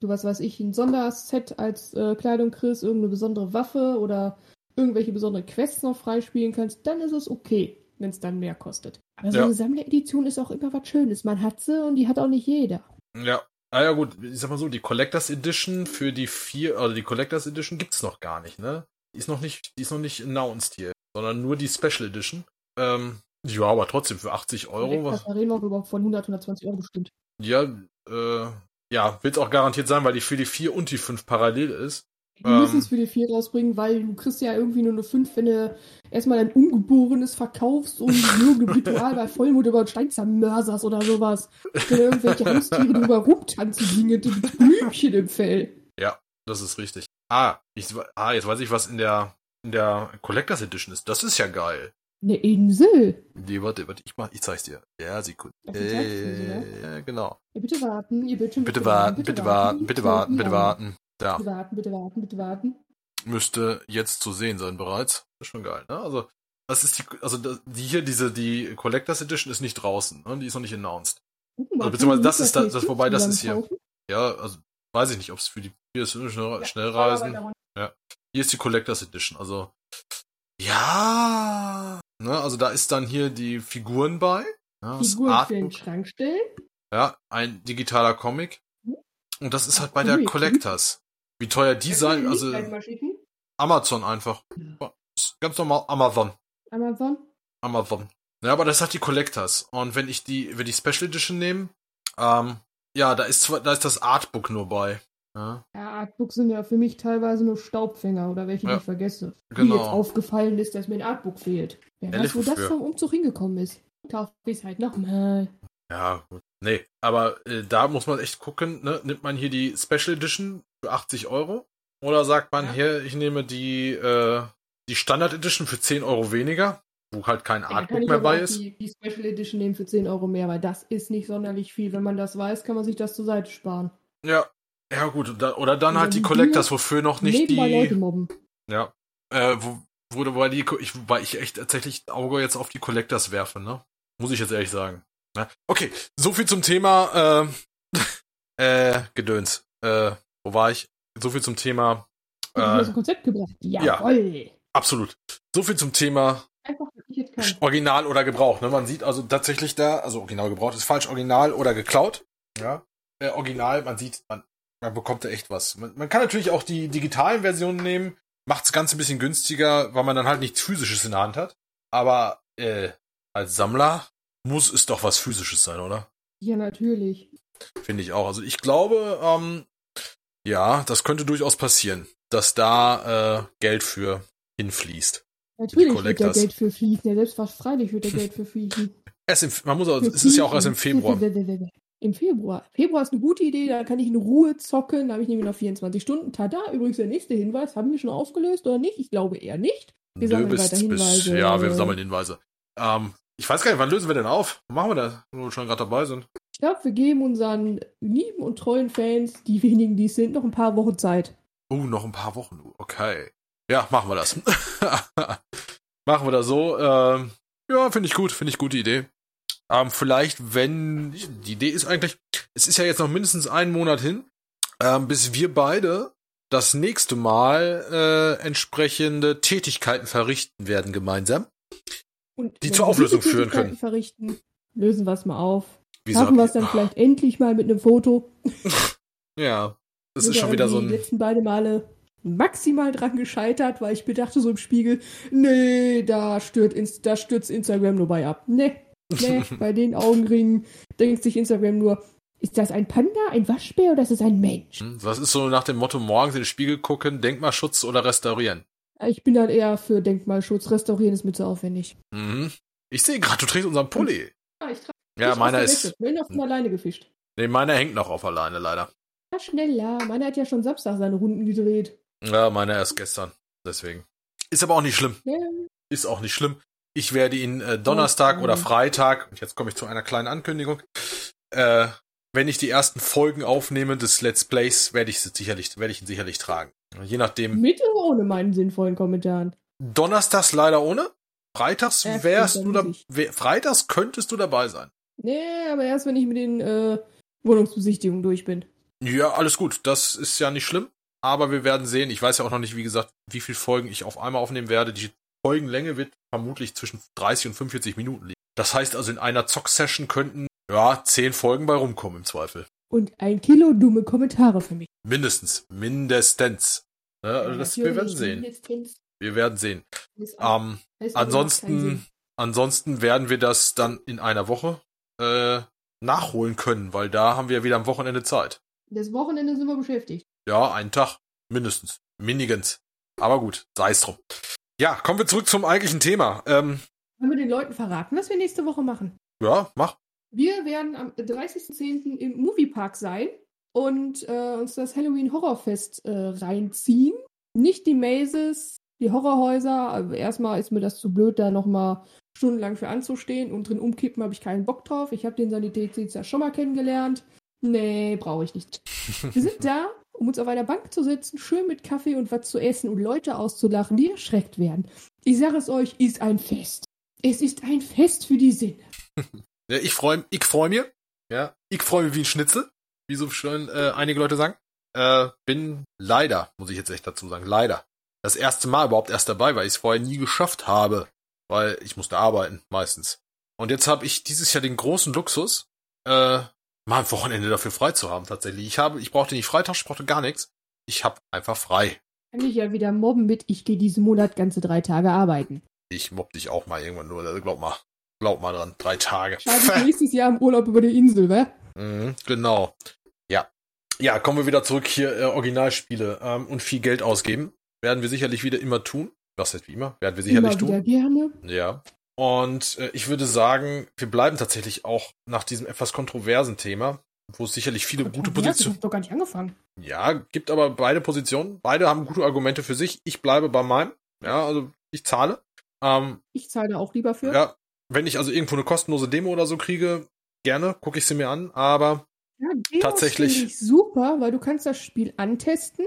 Du was weiß ich, ein Sonderset als äh, Kleidung kriegst, irgendeine besondere Waffe oder irgendwelche besonderen Quests noch freispielen kannst, dann ist es okay, wenn es dann mehr kostet. Aber so Ja. eine Sammleredition ist auch immer was Schönes. Man hat sie und die hat auch nicht jeder. Ja. Ah ja gut, ich sag mal so, die Collectors Edition für die vier, also die Collectors Edition gibt's noch gar nicht, ne? Die ist noch nicht, die ist noch nicht announced hier, sondern nur die Special Edition. Ähm, ja, aber trotzdem für 80 Euro. Was, Da reden wir über von 100, 120 Euro bestimmt. ja, äh, ja, wird's auch garantiert sein, weil die für die 4 und die 5 parallel ist. Die Ähm. müssen es für die 4 rausbringen, weil du kriegst ja irgendwie nur eine 5, wenn du erstmal ein Ungeborenes verkaufst und irgendein <laughs> Ritual bei Vollmond über einen Stein zermörserst oder sowas. Wenn irgendwelche Haustiere drüber rumtanzen, singen mit Blümchen im Fell. Das ist richtig. Ah, ich, ah, jetzt weiß ich, was in der, in der Collectors Edition ist. Das ist ja geil. Eine Insel. Die, warte, warte, ich mach, ich zeig's dir. Ja, Sekunde. Äh, ja, genau. Ja, bitte warten, ihr Bildschirm. Bitte warten, bitte warten, bitte warten, bitte warten. Ja, Bitte warten, bitte warten, bitte warten. müsste jetzt zu sehen sein bereits. ist schon geil, ne? Also, das ist die, also die hier, diese, die Collectors Edition ist nicht draußen, ne? Die ist noch nicht announced. Mal, Also, beziehungsweise das ist da- das- bei wobei das PS5 ist hier. Ja, also, weiß ich nicht, ob es für die PS schnell, Ja, Schnellreisen. aber Hier ist die Collectors Edition, also. Ja. Ne, also da ist dann hier die Figuren bei. Ja, das Figuren für den. Schrank stellen. Ja, ein digitaler Comic. Und das ist halt bei der Comic. Collectors. Wie teuer die sein, also. Amazon einfach. Ganz normal Amazon. Amazon. Amazon. Ja, aber das ist halt die Collectors. Und wenn ich die, wenn die Special Edition nehme, ähm, ja, da ist zwar, da ist das Artbook nur bei. Ja, Ja, Artbooks sind ja für mich teilweise nur Staubfänger oder welche, Ja, die ich vergesse. genau. Mir jetzt aufgefallen ist, dass mir ein Artbook fehlt. Wer Ehrlich, weiß, wo das wofür? vom Umzug hingekommen ist. Kauf ich halt nochmal. ja gut. Nee, aber äh, da muss man echt gucken, ne? Nimmt man hier die Special Edition für 80 Euro? Oder sagt man Ja. hier, ich nehme die, äh, die Standard Edition für 10 Euro weniger, wo halt kein Ja, Artbook ich mehr bei ist? Die, die Special Edition nehmen für 10 Euro mehr, weil das ist nicht sonderlich viel. Wenn man das weiß, kann man sich das zur Seite sparen. Ja. Ja, gut. Da, oder dann halt die die Collectors, wofür noch nicht Nebenbei Leute die. mobben. Ja. Äh, wo, wo, wobei, die, ich, wobei ich echt tatsächlich das Auge jetzt auf die Collectors werfe, ne? Muss ich jetzt ehrlich sagen. Ja. Okay, so viel zum Thema äh, <laughs> äh, Gedöns. Äh, wo war ich? So viel zum Thema. Äh, das ein Konzept gebracht. ja. Jawoll. absolut. So viel zum Thema Einfach. Original oder Gebrauch. Ne? Man sieht also tatsächlich da, also Original gebraucht ist falsch, Original oder geklaut. Ja. Äh, Original, man sieht, man, man bekommt da echt was. Man, man kann natürlich auch die digitalen Versionen nehmen, macht das Ganze ein bisschen günstiger, weil man dann halt nichts Physisches in der Hand hat. Aber äh, als Sammler muss es doch was Physisches sein, oder? Ja, natürlich. Finde ich auch. Also ich glaube, ähm, ja, das könnte durchaus passieren, dass da äh, Geld für hinfließt. Natürlich wird Collectors. Geld für fließen. Ja, selbst was freilich wird der Geld für fließen. <laughs> Erst im, man muss auch, es ist ja auch erst im. Februar. Im Februar. Februar ist eine gute Idee, da kann ich in Ruhe zocken. Da habe ich nämlich noch 24 Stunden. Tada, übrigens der nächste Hinweis. Haben wir schon aufgelöst oder nicht? Ich glaube eher nicht. Wir Nö, sammeln bis- weiter bis- Hinweise. Ja, wir sammeln Hinweise. Ähm, ich weiß gar nicht, wann lösen wir denn auf? Machen wir da, wo wir schon gerade dabei sind? Ich glaube, wir geben unseren lieben und treuen Fans, die wenigen, die es sind, noch ein paar Wochen Zeit. Oh, noch ein paar Wochen. Okay. Ja, machen wir das. <laughs> machen wir das so. Ähm, ja, finde ich gut, finde ich gute Idee. Ähm, vielleicht, wenn, die Idee ist eigentlich, es ist ja jetzt noch mindestens einen Monat hin, ähm, bis wir beide das nächste Mal äh, entsprechende Tätigkeiten verrichten werden gemeinsam, Und die zur Auflösung führen können. Verrichten, lösen wir es mal auf. Wie Schaffen wir es dann vielleicht endlich mal mit einem Foto. <laughs> Ja, das ist schon wieder so irgendwie Die ein. letzten beide Male maximal dran gescheitert, weil ich mir dachte so im Spiegel, nee, da Inst da stürzt Instagram nur bei ab. Nee, nee, bei den Augenringen denkt sich Instagram nur, ist das ein Panda, ein Waschbär oder ist es ein Mensch? Hm, Was ist so nach dem Motto morgens in den Spiegel gucken, Denkmalschutz oder restaurieren? Ich bin dann eher für Denkmalschutz. Restaurieren ist mir zu aufwendig. Mhm. Ich sehe gerade, du trägst unseren Pulli. Ah, ich trage Ja, meiner ist. Wenn auf von alleine gefischt. Nee, meiner hängt noch auf alleine, leider. Ja, schneller. Meiner hat ja schon Samstag seine Runden gedreht. Ja, meiner erst gestern. Deswegen. Ist aber auch nicht schlimm. Ja, Ist auch nicht schlimm. Ich werde ihn äh, Donnerstag Okay. oder Freitag, und jetzt komme ich zu einer kleinen Ankündigung, äh, wenn ich die ersten Folgen aufnehme des Let's Plays, werde ich sie sicherlich, werde ich ihn sicherlich tragen. Je nachdem. mit oder ohne meinen sinnvollen Kommentaren. Donnerstags leider ohne. Freitags wärst du da, wär, Freitags könntest du dabei sein. Nee, aber erst wenn ich mit den äh, Wohnungsbesichtigungen durch bin. Ja, alles gut. Das ist ja nicht schlimm. Aber wir werden sehen. Ich weiß ja auch noch nicht, wie gesagt, wie viele Folgen ich auf einmal aufnehmen werde. Die Folgenlänge wird vermutlich zwischen 30 und 45 Minuten liegen. Das heißt also, in einer Zock-Session könnten, ja, 10 Folgen bei rumkommen im Zweifel. Und ein Kilo dumme Kommentare für mich. Mindestens. Mindestens. Ne, also das, wir werden sehen. Wir werden sehen. Ähm, ansonsten, ansonsten werden wir das dann in einer Woche äh, nachholen können, weil da haben wir wieder am Wochenende Zeit. Das Wochenende sind wir beschäftigt. Ja, einen Tag. Mindestens. Minigens. Aber gut, sei es drum. Ja, kommen wir zurück zum eigentlichen Thema. Ähm, Wollen wir den Leuten verraten, was wir nächste Woche machen? ja, mach. Wir werden am 30.10. im Moviepark sein und äh, uns das Halloween Horrorfest äh, reinziehen. Nicht die Mazes, die Horrorhäuser. Also erstmal ist mir das zu blöd, da nochmal stundenlang für anzustehen und drin umkippen habe ich keinen Bock drauf. Ich habe den Sanitätsdienst ja schon mal kennengelernt. Nee, brauche ich nicht. <laughs> Wir sind da, um uns auf einer Bank zu sitzen, schön mit Kaffee und was zu essen und Leute auszulachen, die erschreckt werden. Ich sage es euch, ist ein Fest. Es ist ein Fest für die Sinne. <laughs> Ja, ich freue ich freu mich. Ja, ich freue mich wie ein Schnitzel, wie so schön äh, einige Leute sagen. Äh, bin leider, muss ich jetzt echt dazu sagen, leider das erste Mal überhaupt erst dabei, weil ich es vorher nie geschafft habe, weil ich musste arbeiten meistens. Und jetzt habe ich dieses Jahr den großen Luxus, äh, mal ein Wochenende dafür frei zu haben tatsächlich. Ich habe, ich brauchte nicht Freitag, ich brauchte gar nichts. Ich habe einfach frei. Kann ich ja wieder mobben mit, ich gehe diesen Monat ganze drei Tage arbeiten. Ich mobb dich auch mal irgendwann nur, also glaub mal, glaub mal dran, drei Tage. Schade, nächstes Jahr im Urlaub über die Insel, wa? Mhm, genau. Ja. Ja, kommen wir wieder zurück hier, äh, Originalspiele ähm, und viel Geld ausgeben. Werden wir sicherlich wieder immer tun. Was heißt wie immer? Werden wir sicherlich Immer tun. gerne. Ja. Und äh, ich würde sagen, wir bleiben tatsächlich auch nach diesem etwas kontroversen Thema, wo es sicherlich viele gute Positionen. hab doch gar nicht angefangen. Ja, gibt aber beide Positionen. Beide haben gute Argumente für sich. Ich bleibe bei meinem. Ja, also ich zahle. Ähm, Ich zahle auch lieber für. ja, wenn ich also irgendwo eine kostenlose Demo oder so kriege, gerne, gucke ich sie mir an. Aber Ja, Demos Tatsächlich. Ich super, weil du kannst das Spiel antesten.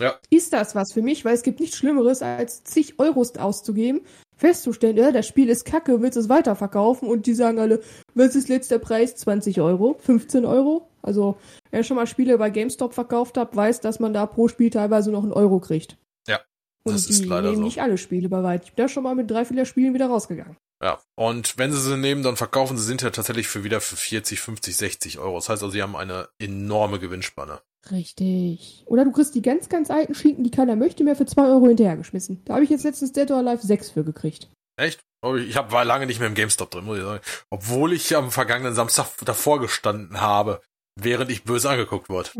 Ja. Ist das was für mich? Weil es gibt nichts Schlimmeres, als zig Euros auszugeben, festzustellen, äh, das Spiel ist kacke, willst es weiterverkaufen und die sagen alle, was ist letzter Preis? 20 Euro, 15 Euro. Also, wer schon mal Spiele bei GameStop verkauft hat, weiß, dass man da pro Spiel teilweise noch einen Euro kriegt. Ja, Und das ist leider nehmen so. nicht alle Spiele bei weit. Ich bin da schon mal mit drei, vier Spielen wieder rausgegangen. Ja, und wenn sie sie nehmen, dann verkaufen sie hinterher tatsächlich für wieder für 40, 50, 60 Euro. Das heißt also, sie haben eine enorme Gewinnspanne. Richtig. Oder du kriegst die ganz, ganz alten Schinken, die keiner möchte, mehr für 2 Euro hinterhergeschmissen. Da habe ich jetzt letztens Dead or Alive 6 für gekriegt. Echt? Ich hab, war lange nicht mehr im GameStop drin, muss ich sagen. Obwohl ich am vergangenen Samstag davor gestanden habe, während ich böse angeguckt wurde.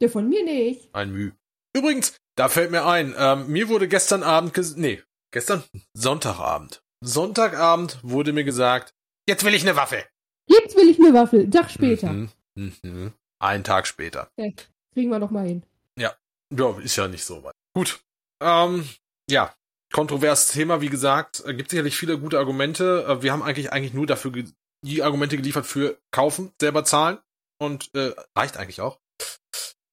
Der von mir nicht. Ein Müh. Übrigens, da fällt mir ein, ähm, mir wurde gestern Abend, ges nee, gestern? Sonntagabend. Sonntagabend wurde mir gesagt, jetzt will ich eine Waffe. Jetzt will ich eine Waffel. Einen Tag später. Mhm, mhm. Einen Tag später. Kriegen wir noch mal hin. Ja, ist ja nicht so weit. Gut. Ähm, ja, kontroverses Thema, wie gesagt, äh, gibt sicherlich viele gute Argumente. Äh, wir haben eigentlich eigentlich nur dafür die Argumente geliefert für kaufen, selber zahlen und äh, reicht eigentlich auch.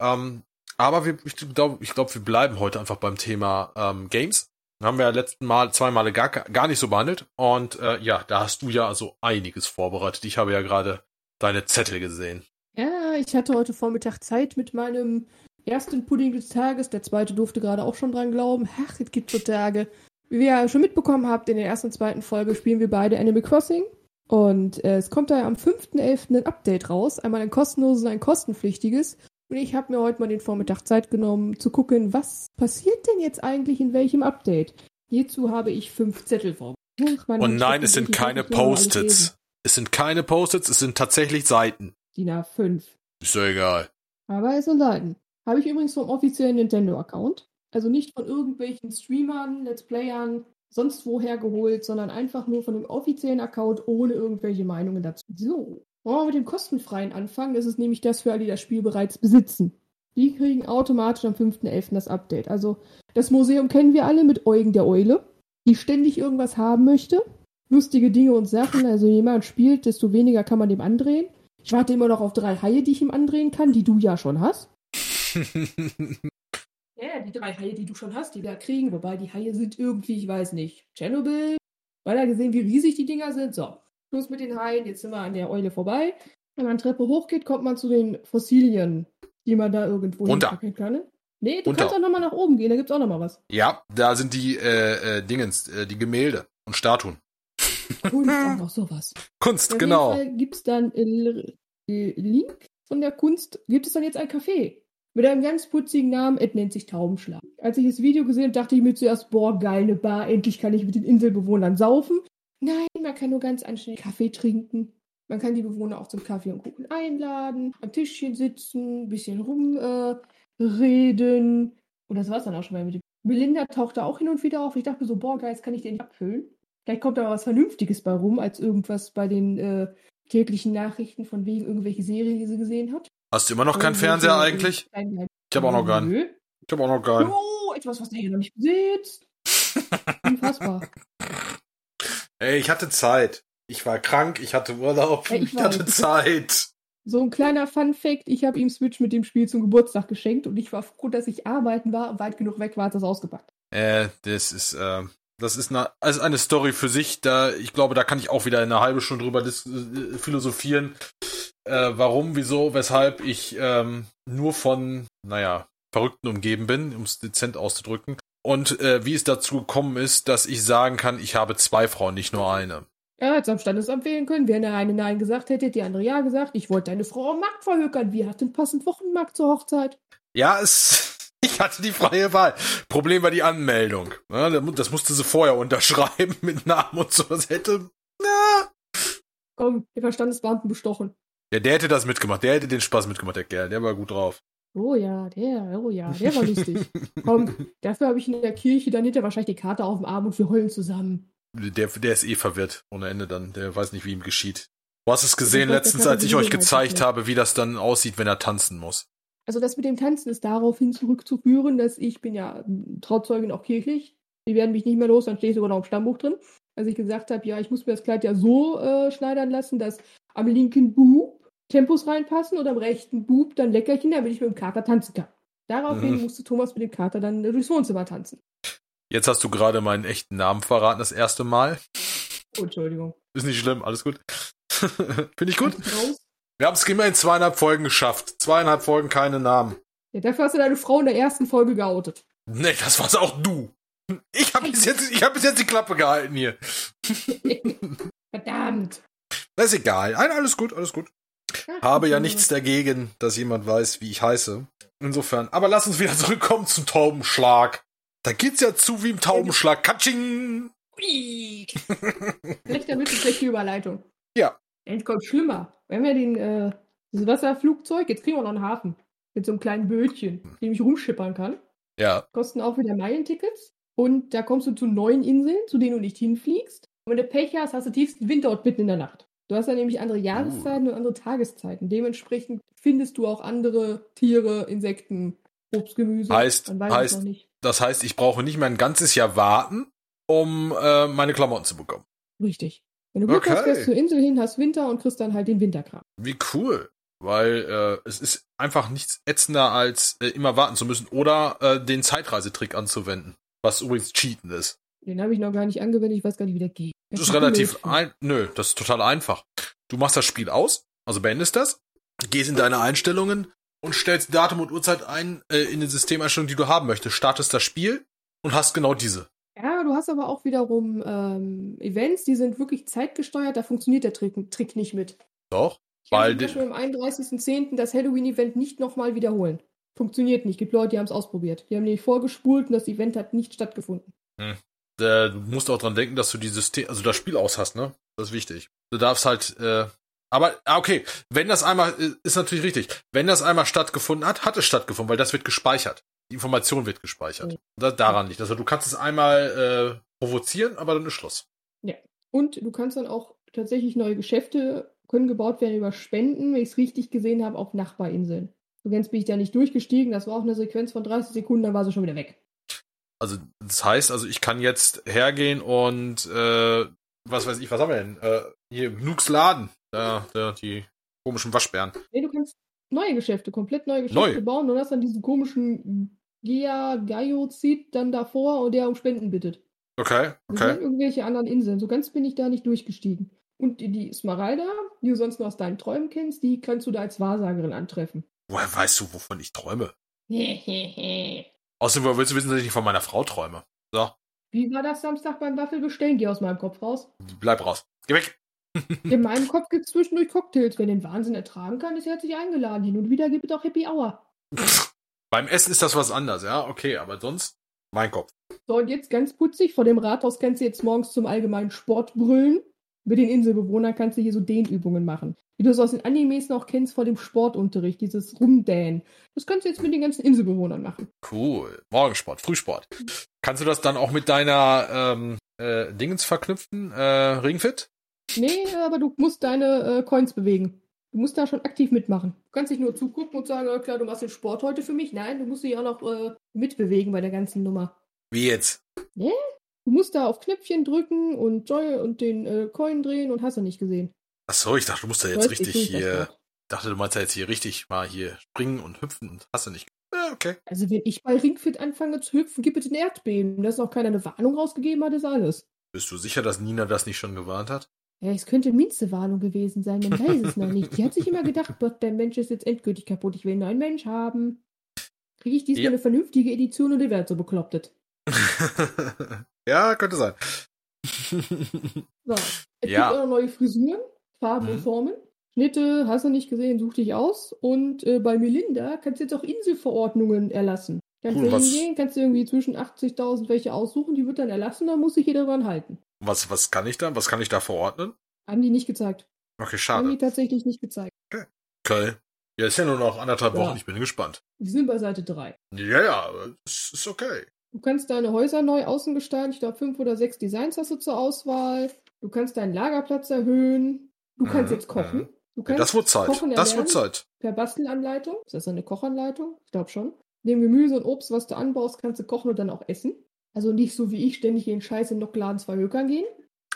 Ähm, Aber wir, ich glaube, ich glaub, wir bleiben heute einfach beim Thema ähm, Games. Haben wir ja letzten Mal zwei Male gar, gar nicht so behandelt. Und äh, ja, da hast du ja also einiges vorbereitet. Ich habe ja gerade deine Zettel gesehen. Ja, ich hatte heute Vormittag Zeit mit meinem ersten Pudding des Tages. Der zweite durfte gerade auch schon dran glauben. Ach, es gibt so Tage. Wie ihr ja schon mitbekommen habt, in der ersten und zweiten Folge spielen wir beide Animal Crossing. Und äh, es kommt da am 5.11. ein Update raus. Einmal ein kostenloses und ein kostenpflichtiges. Und ich habe mir heute mal den Vormittag Zeit genommen, zu gucken, was passiert denn jetzt eigentlich in welchem Update. Hierzu habe ich fünf Zettel vor. Und nein, es sind keine Post-its. Es sind keine Post-its, es sind tatsächlich Seiten. DIN A5. Ist ja egal. Aber sind Seiten. Habe ich übrigens vom offiziellen Nintendo-Account. Also nicht von irgendwelchen Streamern, Let's Playern, sonst woher geholt, sondern einfach nur von dem offiziellen Account ohne irgendwelche Meinungen dazu. So, wollen wir mit dem kostenfreien anfangen? Das ist nämlich das für alle, die das Spiel bereits besitzen. Die kriegen automatisch am 5.11. das Update. Also das Museum kennen wir alle mit Eugen der Eule, die ständig irgendwas haben möchte. Lustige Dinge und Sachen. Also je mehr man spielt, desto weniger kann man dem andrehen. Ich warte immer noch auf drei Haie, die ich ihm andrehen kann, die du ja schon hast. <laughs> ja, die drei Haie, die du schon hast, die wir kriegen. Wobei die Haie sind irgendwie, ich weiß nicht, Tschernobyl. Weil er gesehen, wie riesig die Dinger sind. So, Schluss mit den Haien. Jetzt sind wir an der Eule vorbei. Wenn man Treppe hochgeht, kommt man zu den Fossilien, die man da irgendwo Runter. kann. Nee, du Runter. kannst auch nochmal nach oben gehen, da gibt's auch nochmal was. Ja, da sind die äh, äh, Dingens, äh, die Gemälde und Statuen. Auch <laughs> noch sowas. Kunst, Auf genau. Fall gibt's dann äh, Link von der Kunst, gibt es dann jetzt ein Café. Mit einem ganz putzigen Namen, es nennt sich Taubenschlag. Als ich das Video gesehen habe, dachte ich mir zuerst, boah, geil, eine Bar, endlich kann ich mit den Inselbewohnern saufen. Nein, man kann nur ganz anständig Kaffee trinken. Man kann die Bewohner auch zum Kaffee und Kuchen einladen, am Tischchen sitzen, ein bisschen rumreden. Äh, und das war's dann auch schon mal mit dem. Melinda taucht da auch hin und wieder auf. Ich dachte mir so, boah, geil, jetzt kann ich den nicht abfüllen. Vielleicht kommt da was Vernünftiges bei rum, als irgendwas bei den äh, täglichen Nachrichten von wegen irgendwelche Serien, die sie gesehen hat. Hast du immer noch keinen Fernseher eigentlich? Ich habe auch noch keinen. Ich habe auch noch keinen. Oh, etwas, was der hier noch nicht besitzt. <laughs> Unfassbar. Ey, ich hatte Zeit. Ich war krank, ich hatte Urlaub, Ja, ich ich hatte. Zeit. So ein kleiner Fun-Fact: Ich habe ihm Switch mit dem Spiel zum Geburtstag geschenkt und ich war froh, dass ich arbeiten war und weit genug weg war, hat das ausgepackt. Äh, das ist, äh, das ist eine, also eine Story für sich. Da, ich glaube, da kann ich auch wieder eine halbe Stunde drüber dis äh, philosophieren. Äh, warum, wieso, weshalb ich ähm, nur von, naja, Verrückten umgeben bin, um es dezent auszudrücken. Und äh, wie es dazu gekommen ist, dass ich sagen kann, ich habe zwei Frauen, nicht nur eine. Er hätte es am Standesamt wählen können. Wenn der eine Nein gesagt hätte, die andere Ja gesagt. Ich wollte deine Frau am Markt verhökern. Wie hat denn passend Wochenmarkt zur Hochzeit? Ja, es, <laughs> ich hatte die freie Wahl. Problem war die Anmeldung. Das musste sie vorher unterschreiben mit Namen und so. Das hätte, na, Komm, der Verstandesbeamten bestochen. ja, der hätte das mitgemacht. Der hätte den Spaß mitgemacht, der Kerl. Der war gut drauf. Oh ja, der, oh ja, der war lustig. Komm, <laughs> dafür habe ich in der Kirche dann hinter wahrscheinlich die Karte auf dem Arm und wir heulen zusammen. Der, der ist eh verwirrt ohne Ende dann. Der weiß nicht, wie ihm geschieht. Du hast es gesehen letztens, als ich euch gezeigt meistens habe, wie das dann aussieht, wenn er tanzen muss. Also das mit dem Tanzen ist daraufhin zurückzuführen, dass ich bin ja m, Trauzeugin auch kirchlich. Die werden mich nicht mehr los, dann stehe ich sogar noch im Stammbuch drin. Als ich gesagt habe, ja, ich muss mir das Kleid ja so äh, schneidern lassen, dass am linken Bub Tempos reinpassen und am rechten Bub dann Leckerchen, damit ich mit dem Kater tanzen kann. Daraufhin Mhm. musste Thomas mit dem Kater dann durchs Wohnzimmer tanzen. Jetzt hast du gerade meinen echten Namen verraten, das erste Mal. Oh, Entschuldigung. Ist nicht schlimm, alles gut. <laughs> Finde ich gut. Wir haben es immer in zweieinhalb Folgen geschafft. Zweieinhalb Folgen, keine Namen. Ja, dafür hast du deine Frau in der ersten Folge geoutet. Nee, das war's auch du. Ich habe bis jetzt, ich habe bis jetzt die Klappe gehalten hier. <laughs> Verdammt. Das ist egal. Nein, alles gut, alles gut. Ach, Habe ja nichts dagegen, dass jemand weiß, wie ich heiße. Insofern. Aber lass uns wieder <laughs> zurückkommen zum Taubenschlag. Da geht's ja zu wie im Taubenschlag. Katsching! Ui. <laughs> Schlechter Witz, schlechte Überleitung. Ja. Jetzt kommt schlimmer. Wir haben ja den, äh, dieses Wasserflugzeug, jetzt kriegen wir noch einen Hafen. Mit so einem kleinen Bötchen, mit dem ich rumschippern kann. Ja. Kosten auch wieder Meilentickets. Und da kommst du zu neuen Inseln, zu denen du nicht hinfliegst. Und wenn du Pech hast, hast du tiefsten Winter und mitten in der Nacht. Du hast dann nämlich andere Jahreszeiten und andere Tageszeiten. Dementsprechend findest du auch andere Tiere, Insekten, Obst, Gemüse. Heißt- es heißt- noch nicht. Das heißt, ich brauche nicht mehr ein ganzes Jahr warten, um äh, meine Klamotten zu bekommen. Richtig. Wenn du Glück hast, Okay. fährst du zur Insel hin, hast Winter und kriegst dann halt den Winterkram. Wie cool. Weil äh, es ist einfach nichts ätzender, als äh, immer warten zu müssen oder äh, den Zeitreisetrick anzuwenden. Was übrigens Cheaten ist. Den habe ich noch gar nicht angewendet, ich weiß gar nicht, wie der geht. Das ist relativ <laughs> ein, nö, das ist total einfach. Du machst das Spiel aus, also beendest das, gehst in deine Einstellungen und stellst Datum und Uhrzeit ein äh, in den Systemeinstellungen, die du haben möchtest. Startest das Spiel und hast genau diese. Hast aber auch wiederum ähm, Events, die sind wirklich zeitgesteuert, da funktioniert der Trick, Trick nicht mit. Doch, Ich kann weil zum die, Beispiel am 31.10. das Halloween-Event nicht nochmal wiederholen. Funktioniert nicht. Gibt Leute, die haben es ausprobiert. Die haben nämlich vorgespult und das Event hat nicht stattgefunden. äh, du musst auch dran denken, dass du die System, also das Spiel aus hast, ne? Das ist wichtig. Du darfst halt, äh, aber ah, okay, wenn das einmal äh, ist natürlich richtig. Wenn das einmal stattgefunden hat, hat es stattgefunden, weil das wird gespeichert. Die Information wird gespeichert. Mhm. Da, daran liegt. Also du kannst es einmal äh, provozieren, aber dann ist Schluss. Und du kannst dann auch tatsächlich neue Geschäfte können gebaut werden über Spenden, wenn ich es richtig gesehen habe, auf Nachbarinseln. So ganz bin ich da nicht durchgestiegen. Das war auch eine Sequenz von 30 Sekunden, dann war sie schon wieder weg. Also das heißt, also ich kann jetzt hergehen und äh, was weiß ich, was haben wir denn? Äh, hier Nukes Laden, da, da die komischen Waschbären. Nee, du kannst neue Geschäfte, komplett neue Geschäfte Neu. bauen und hast dann diesen komischen Gia Gaiozid dann davor und der um Spenden bittet. Okay, Das okay. irgendwelche anderen Inseln. So ganz bin ich da nicht durchgestiegen. Und die, die Smaralda, die du sonst nur aus deinen Träumen kennst, die kannst du da als Wahrsagerin antreffen. Woher weißt du, wovon ich träume? <laughs> Außerdem willst du wissen, dass ich nicht von meiner Frau träume. So, Wie war das Samstag beim Waffelbestellen? Geh aus meinem Kopf raus. bleib raus. Geh weg. <laughs> In meinem Kopf gibt es zwischendurch Cocktails. Wer den Wahnsinn ertragen kann, ist herzlich eingeladen. Hin und wieder gibt es auch Happy Hour. <laughs> Beim Essen ist das was anderes, ja, okay, aber sonst mein Kopf. So, und jetzt ganz putzig. Vor dem Rathaus kannst du jetzt morgens zum allgemeinen Sport brüllen. Mit den Inselbewohnern kannst du hier so Dehnübungen machen. Wie du es aus den Animes noch kennst vor dem Sportunterricht, dieses Rumdähen. Das kannst du jetzt mit den ganzen Inselbewohnern machen. Cool. Morgensport, Frühsport. Kannst du das dann auch mit deiner ähm, äh, Dingens verknüpfen? Äh, Ringfit? Nee, aber du musst deine äh, Coins bewegen. Du musst da schon aktiv mitmachen. Du kannst nicht nur zugucken und sagen, äh, klar, du machst den Sport heute für mich. Nein, du musst dich auch noch äh, mitbewegen bei der ganzen Nummer. Wie jetzt? Du musst da auf Knöpfchen drücken und Joy und den äh, Coin drehen und hast du nicht gesehen. Ach so, ich dachte, du musst da jetzt nicht richtig das hier. Ich dachte, du meinst ja jetzt hier richtig mal hier springen und hüpfen und hast du nicht. Ja, okay. Also wenn ich bei Ringfit anfange zu hüpfen, gibt es ein Erdbeben. Dass noch keiner eine Warnung rausgegeben hat, ist alles. Bist du sicher, dass Nina das nicht schon gewarnt hat? Ja, es könnte minste Warnung gewesen sein, man weiß es noch nicht. Die hat sich immer gedacht, <laughs> Gott, der Mensch ist jetzt endgültig kaputt, ich will einen neuen Mensch haben. Kriege ich diesmal Ja. eine vernünftige Edition und die wird so beklopptet. <laughs> ja, könnte sein. So, es <laughs> Ja. gibt auch noch neue Frisuren, Farben Mhm. und Formen. Schnitte hast du nicht gesehen, such dich aus. Und äh, bei Melinda kannst du jetzt auch Inselverordnungen erlassen. Kannst Cool, du hingehen, kannst du irgendwie zwischen 80.000 welche aussuchen, die wird dann erlassen, dann muss sich jeder dran halten. Was, was kann ich da? Was kann ich da verordnen? Haben die nicht gezeigt. Okay, Haben die schade. tatsächlich nicht gezeigt. Okay. Ja, ist ja nur noch anderthalb Ja. Wochen, ich bin gespannt. Die sind bei Seite 3. Ja, ja, es ist okay. Du kannst deine Häuser neu außen gestalten. Ich glaube, fünf oder sechs Designs hast du zur Auswahl. Du kannst deinen Lagerplatz erhöhen. Du kannst Mhm, jetzt kochen. mhm. Du Ja, kannst das wird Zeit. Kochen Das wird. Zeit. per Bastelanleitung. Ist das eine Kochanleitung? Ich glaube schon. Dem Gemüse und Obst, was du anbaust, kannst du kochen und dann auch essen. Also nicht so wie ich ständig in Scheiß in Nockladen zwei Hökern gehen.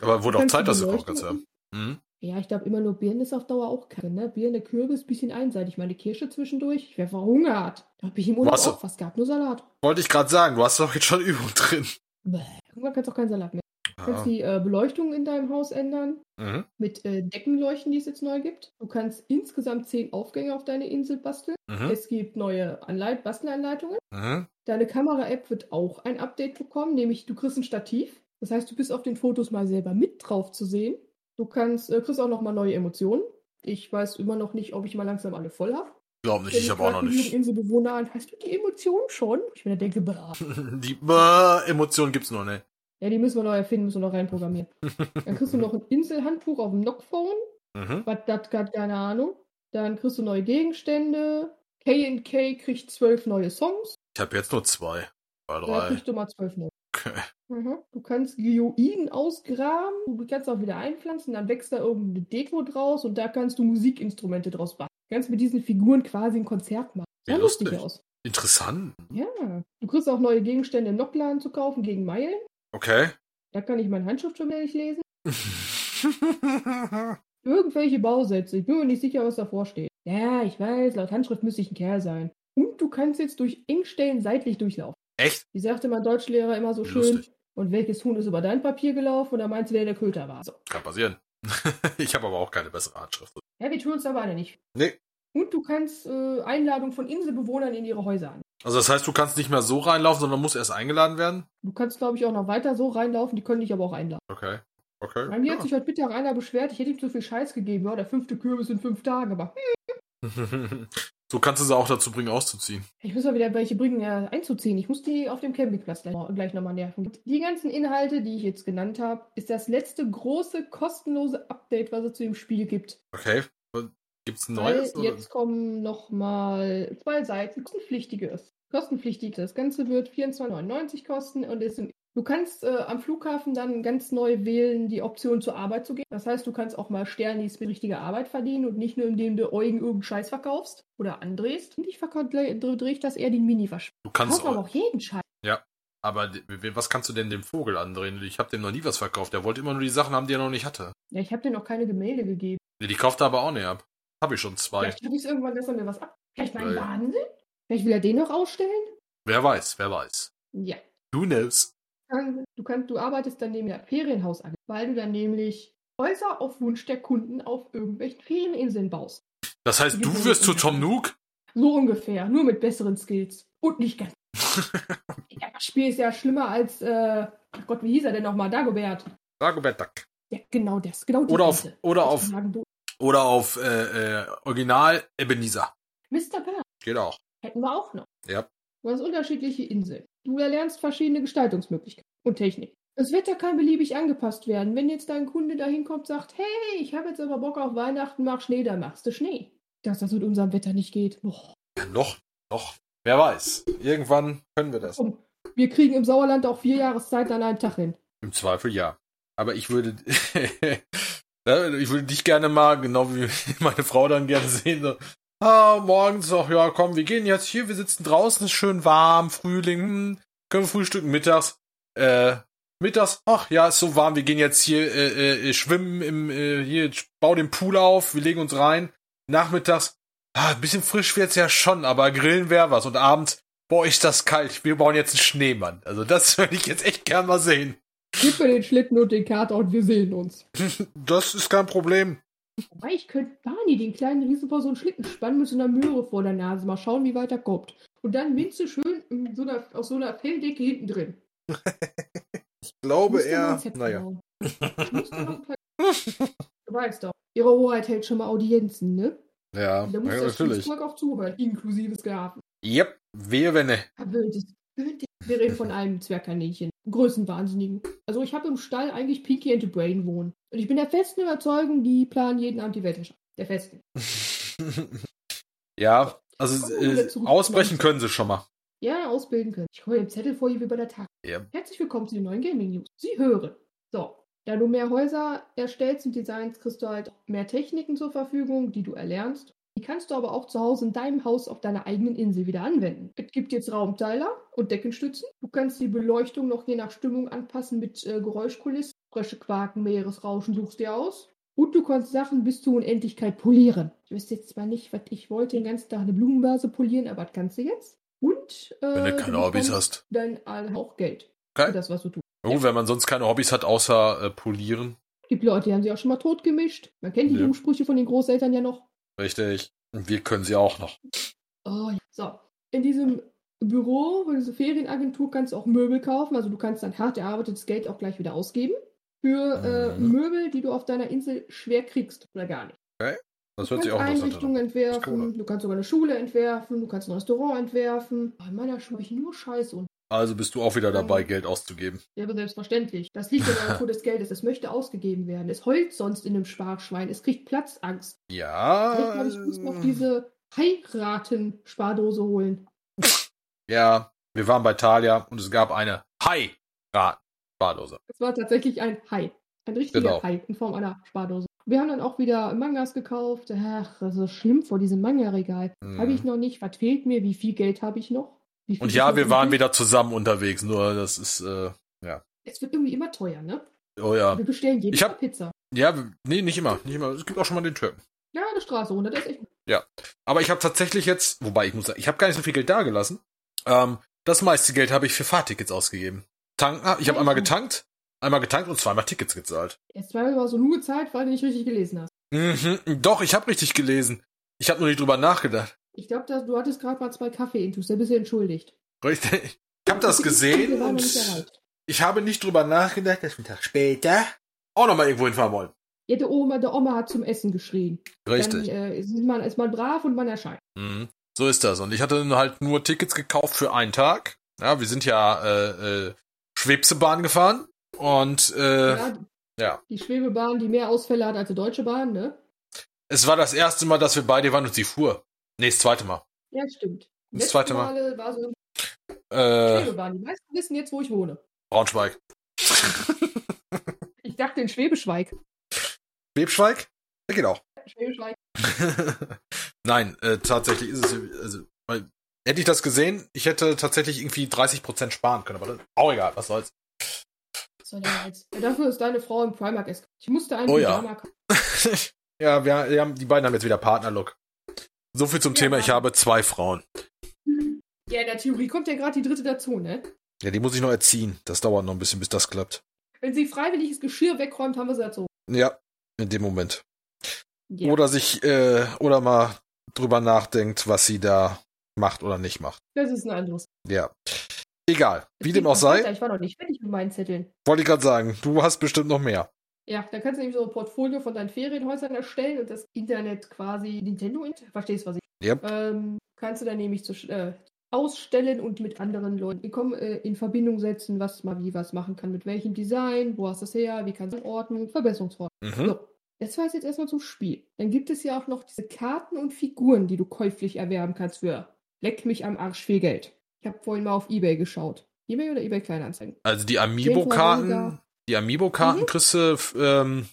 Aber wurde auch Zeit, dass du kochen kannst, ja. Mhm. Ja, ich glaube immer nur Birnen ist auf Dauer auch kacke, ne? Birne, Kürbis, bisschen einseitig. Meine Kirsche zwischendurch. Ich wäre verhungert. Da habe ich im Urlaub Was? auch was gehabt, nur Salat. Wollte ich gerade sagen, du hast doch jetzt schon Übung drin. Bäh. Irgendwann kannst du auch keinen Salat mehr. Du kannst die äh, Beleuchtung in deinem Haus ändern. Mhm. Mit äh, Deckenleuchten, die es jetzt neu gibt. Du kannst insgesamt zehn Aufgänge auf deine Insel basteln. Mhm. Es gibt neue Anleit Bastelanleitungen. Mhm. Deine Kamera-App wird auch ein Update bekommen, nämlich du kriegst ein Stativ. Das heißt, du bist auf den Fotos mal selber mit drauf zu sehen. Du kannst, äh, kriegst auch noch mal neue Emotionen. Ich weiß immer noch nicht, ob ich mal langsam alle voll habe. Glaub nicht, ich habe auch noch nicht. Inselbewohner an. Hast du die Emotionen schon? Ich mir da denke, bah. <laughs> Die äh, Emotionen gibt's noch, ne? Ja, die müssen wir neu erfinden, müssen wir noch reinprogrammieren. <laughs> Dann kriegst du noch ein Inselhandbuch auf dem Knockphone. Mhm. Was das hat keine Ahnung. Dann kriegst du neue Gegenstände. K&K kriegt zwölf neue Songs. Ich habe jetzt nur zwei. Da drei. kriegst du mal zwölf neue. Okay. Mhm. Du kannst Geoiden ausgraben, du kannst auch wieder einpflanzen, dann wächst da irgendeine Deko draus und da kannst du Musikinstrumente draus basteln. Du kannst mit diesen Figuren quasi ein Konzert machen. Sah lustig lustig. aus. Interessant. Ja. Du kriegst auch neue Gegenstände im Nockladen zu kaufen gegen Meilen. Okay. Da kann ich meine Handschrift schon wieder nicht lesen. <laughs> Irgendwelche Bausätze. Ich bin mir nicht sicher, was davor steht. Ja, ich weiß, laut Handschrift müsste ich ein Kerl sein. Und du kannst jetzt durch Engstellen seitlich durchlaufen. Echt? Wie sagte mein Deutschlehrer immer so Wie schön. lustig. Und welches Huhn ist über dein Papier gelaufen? Und da meinte der, der Köter war. So. Kann passieren. <laughs> ich habe aber auch keine bessere Handschrift. Ja, wir tun uns aber alle nicht. Nee. Und du kannst äh, Einladungen von Inselbewohnern in ihre Häuser an. Also das heißt, du kannst nicht mehr so reinlaufen, sondern musst erst eingeladen werden? Du kannst, glaube ich, auch noch weiter so reinlaufen, die können dich aber auch einladen. Okay. Okay. Bei mir hat Ja. sich heute Mittag einer beschwert, ich hätte ihm zu viel Scheiß gegeben. Ja, der fünfte Kürbis in fünf Tagen, aber <laughs> <laughs> so kannst du sie auch dazu bringen, auszuziehen. ich muss mal wieder welche bringen, äh, einzuziehen. Ich muss die auf dem Campingplatz gleich, gleich nochmal nerven. Die ganzen Inhalte, die ich jetzt genannt habe, ist das letzte große kostenlose Update, was es zu dem Spiel gibt. Okay. Gibt's ein Weil neues? oder? jetzt kommen nochmal zwei Seiten, kostenpflichtiges. Kostenpflichtig. Das Ganze wird 24,99 kosten und ist im Du kannst äh, am Flughafen dann ganz neu wählen, die Option zur Arbeit zu gehen. Das heißt, du kannst auch mal Sternis mit richtiger Arbeit verdienen und nicht nur, indem du Eugen irgendeinen Scheiß verkaufst oder andrehst. Und ich drehe ich das eher den Mini-Wasch. Du kannst aber auch. jeden Scheiß. Aber d- was kannst du denn dem Vogel andrehen? Ich habe dem noch nie was verkauft. Der wollte immer nur die Sachen haben, die er noch nicht hatte. Ja, ich habe dir noch keine Gemälde gegeben. Nee, Die kauft er aber auch nicht ab. Habe ich schon zwei. Vielleicht habe ich es irgendwann, dass er mir was ab. Vielleicht mein Ja, ja. Wahnsinn? Vielleicht will er den noch ausstellen? Wer weiß, wer weiß. Ja. Who knows? Kann- du kannst, du arbeitest dann neben der Ferienhausagentur, weil du dann nämlich Häuser auf Wunsch der Kunden auf irgendwelchen Ferieninseln baust. Das heißt, du wirst zu Tom Nook? So ungefähr, nur mit besseren Skills. Und nicht ganz. <laughs> ja, das Spiel ist ja schlimmer als, äh, ach Gott, wie hieß er denn nochmal? Dagobert. Dagobert Duck. Ja, genau das. Genau Oder auf, oder auf, sagen, oder auf äh, äh, Original Ebenezer. Mr. Bird Geht auch. hätten wir auch noch. Ja. Du hast unterschiedliche Inseln. Du erlernst verschiedene Gestaltungsmöglichkeiten und Technik. Das Wetter kann beliebig angepasst werden. Wenn jetzt dein Kunde da hinkommt sagt, hey, ich habe jetzt aber Bock auf Weihnachten, mach Schnee, dann machst du Schnee. Dass das mit unserem Wetter nicht geht. Boah. Ja, noch, noch. Wer weiß. Irgendwann können wir das. Wir kriegen im Sauerland auch vier Jahreszeiten an einem Tag hin. Im Zweifel ja. Aber ich würde, <laughs> ich würde dich gerne mal, genau wie <laughs> meine Frau dann gerne sehen, so, ah, morgens, ach ja, komm, wir gehen jetzt hier, wir sitzen draußen, ist schön warm, Frühling, hm, können wir frühstücken mittags, äh, mittags, ach ja, ist so warm, wir gehen jetzt hier äh, äh, schwimmen im, äh, hier, bau den Pool auf, wir legen uns rein, nachmittags, ah, ein bisschen frisch wird's ja schon, aber grillen wäre was und abends, boah, ist das kalt, wir bauen jetzt einen Schneemann. Also das <laughs> würde ich jetzt echt gern mal sehen. Gib mir den Schlitten und den Kater und wir sehen uns. Das ist kein Problem. Wobei ich könnte Barney, den kleinen Riesen, vor so einen Schlitten spannen mit so einer Möhre vor der Nase. Mal schauen, wie weit er kommt. Und dann Minze schön so einer, aus so einer Felldecke hinten drin. <laughs> Ich glaube eher, Set naja. du weißt doch, ihre Hoheit hält schon mal Audienzen, ne? Ja, Da muss ja das natürlich. Auch zuhören, inklusive Sklaven. Yep, wehe wenn ne. Verwöhntes. Wir reden von einem Zwergkaninchen. Größenwahnsinnigen. Also ich habe im Stall eigentlich Pinky and the Brain wohnen. Und ich bin der festen Überzeugung, die planen jeden Abend die Weltherrschaft. Der festen. <laughs> ja, also äh, ausbrechen können sie schon mal. Ja, ausbilden können. Ich hole den Zettel vor hier wie bei der Tag. Ja. Herzlich willkommen zu den neuen Gaming News. Sie hören. So, da du mehr Häuser erstellst und designs, kriegst du halt mehr Techniken zur Verfügung, die du erlernst. Die kannst du aber auch zu Hause in deinem Haus auf deiner eigenen Insel wieder anwenden. Es gibt jetzt Raumteiler und Deckenstützen. Du kannst die Beleuchtung noch je nach Stimmung anpassen mit äh, Geräuschkulissen. Frösche quaken, Meeresrauschen suchst dir aus. Und du kannst Sachen bis zur Unendlichkeit polieren. Ich wüsste jetzt zwar nicht, was ich wollte, den ganzen Tag eine Blumenvase polieren, aber das kannst du jetzt. Und äh, Wenn du keine Hobbys hast. Dann auch Geld Okay. für das, was du tust. Oh, wenn man sonst keine Hobbys hat, außer äh, polieren. gibt Leute, die haben sich auch schon mal tot gemischt. Man kennt die Ja. Jugendsprüche von den Großeltern ja noch. Richtig. Wir können sie auch noch. Oh, ja. So, in diesem Büro, in dieser Ferienagentur kannst du auch Möbel kaufen. Also du kannst dann hart erarbeitetes Geld auch gleich wieder ausgeben. Für äh, Mhm. Möbel, die du auf deiner Insel schwer kriegst oder gar nicht. Das Du hört sich kannst auch Einrichtungen entwerfen, Cool. du kannst sogar eine Schule entwerfen, du kannst ein Restaurant entwerfen. Oh, in meiner Schule habe ich nur Scheiße und Also bist du auch wieder dabei, Mhm. Geld auszugeben. Ja, aber selbstverständlich. Das liegt in der Natur des Geldes. Es möchte ausgegeben werden. Es heult sonst in dem Sparschwein. Es kriegt Platzangst. Ja. Vielleicht glaube ich, muss noch diese Heiraten-Spardose holen. Ja, wir waren bei Talia und es gab eine Hai-Raten-Spardose. Es war tatsächlich ein Hai. Ein richtiger Genau. Hai in Form einer Spardose. Wir haben dann auch wieder Mangas gekauft. Ach, das ist schlimm vor diesem Manga-Regal. Mhm. Habe ich noch nicht. Was fehlt mir? Wie viel Geld habe ich noch? Und ja, wir waren wieder zusammen unterwegs, nur das ist, äh, Es wird irgendwie immer teuer, ne? oh ja. Wir bestellen jeden Ich hab- Tag Pizza. Ja, nee, nicht immer, nicht immer. Es gibt auch schon mal den Türken. Ja, eine Straße runter. Das ist echt. Aber ich habe tatsächlich jetzt, wobei ich muss sagen, ich habe gar nicht so viel Geld dagelassen. Ähm, das meiste Geld habe ich für Fahrtickets ausgegeben. Tanken, ich habe Ja. einmal getankt, einmal getankt und zweimal Tickets gezahlt. Jetzt zweimal war so nur gezahlt, weil du nicht richtig gelesen hast. Mhm, doch, ich habe richtig gelesen. Ich habe nur nicht drüber nachgedacht. Ich glaube, du hattest gerade mal zwei Kaffee-Intus, da bist du entschuldigt. Richtig. Ich habe das <laughs> gesehen und ich habe nicht drüber nachgedacht, dass wir einen Tag später auch nochmal irgendwo hinfahren wollen. Ja, der Oma, der Oma hat zum Essen geschrien. Richtig. Dann äh, ist, man, ist man brav und man erscheint. Mhm. So ist das. Und ich hatte dann halt nur Tickets gekauft für einen Tag. Ja, wir sind ja äh, äh, Schwebsebahn gefahren. Und äh, ja, ja. Die Schwebebahn, die mehr Ausfälle hat als die Deutsche Bahn, ne? es war das erste Mal, dass wir beide waren und sie fuhr. Nee, das zweite Mal. Ja, stimmt. Das Letzte zweite Mal. Male war so Äh, Schwebebahn. Die meisten wissen jetzt, wo ich wohne. Braunschweig. Ich dachte in Schwebeschweig. Schwebschweig? Ja, geht auch. Schwebeschweig. <laughs> Nein, äh, tatsächlich ist es, also, weil, hätte ich das gesehen, ich hätte tatsächlich irgendwie 30% sparen können, aber das, auch egal, was soll's. Was soll jetzt? Ja, dafür ist deine Frau im Primark essen. Ich musste einen Oh ja. <laughs> Ja, wir, wir haben, die beiden haben jetzt wieder Partnerlook. So viel zum Ja. Thema, ich habe zwei Frauen. Ja, in der Theorie kommt ja gerade die dritte dazu, ne? Ja, die muss ich noch erziehen. Das dauert noch ein bisschen, bis das klappt. Wenn sie freiwilliges Geschirr wegräumt, haben wir sie dazu. Ja, in dem Moment. Ja. Oder sich, äh, oder mal drüber nachdenkt, was sie da macht oder nicht macht. Das ist ein anderes. Ja. Egal. Wie Es dem auch sei, weiter. Ich war noch nicht fertig mit meinen Zetteln. wollte ich gerade sagen, du hast bestimmt noch mehr. Ja, da kannst du nämlich so ein Portfolio von deinen Ferienhäusern erstellen und das Internet quasi Nintendo, verstehst was ich? Yep. Ähm, kannst du dann nämlich zu, äh, ausstellen und mit anderen Leuten in, äh, in Verbindung setzen, was man wie was machen kann, mit welchem Design, wo hast du es her, wie kannst du Ordnung, Verbesserungsvorschläge. Mhm. So, das war jetzt erstmal zum Spiel. Dann gibt es ja auch noch diese Karten und Figuren, die du käuflich erwerben kannst für leck mich am Arsch viel Geld. Ich habe vorhin mal auf Ebay geschaut. Ebay oder Ebay Kleinanzeigen? Also die Amiibo-Karten, die Amiibo-Karten Mhm. kriegst du, ähm,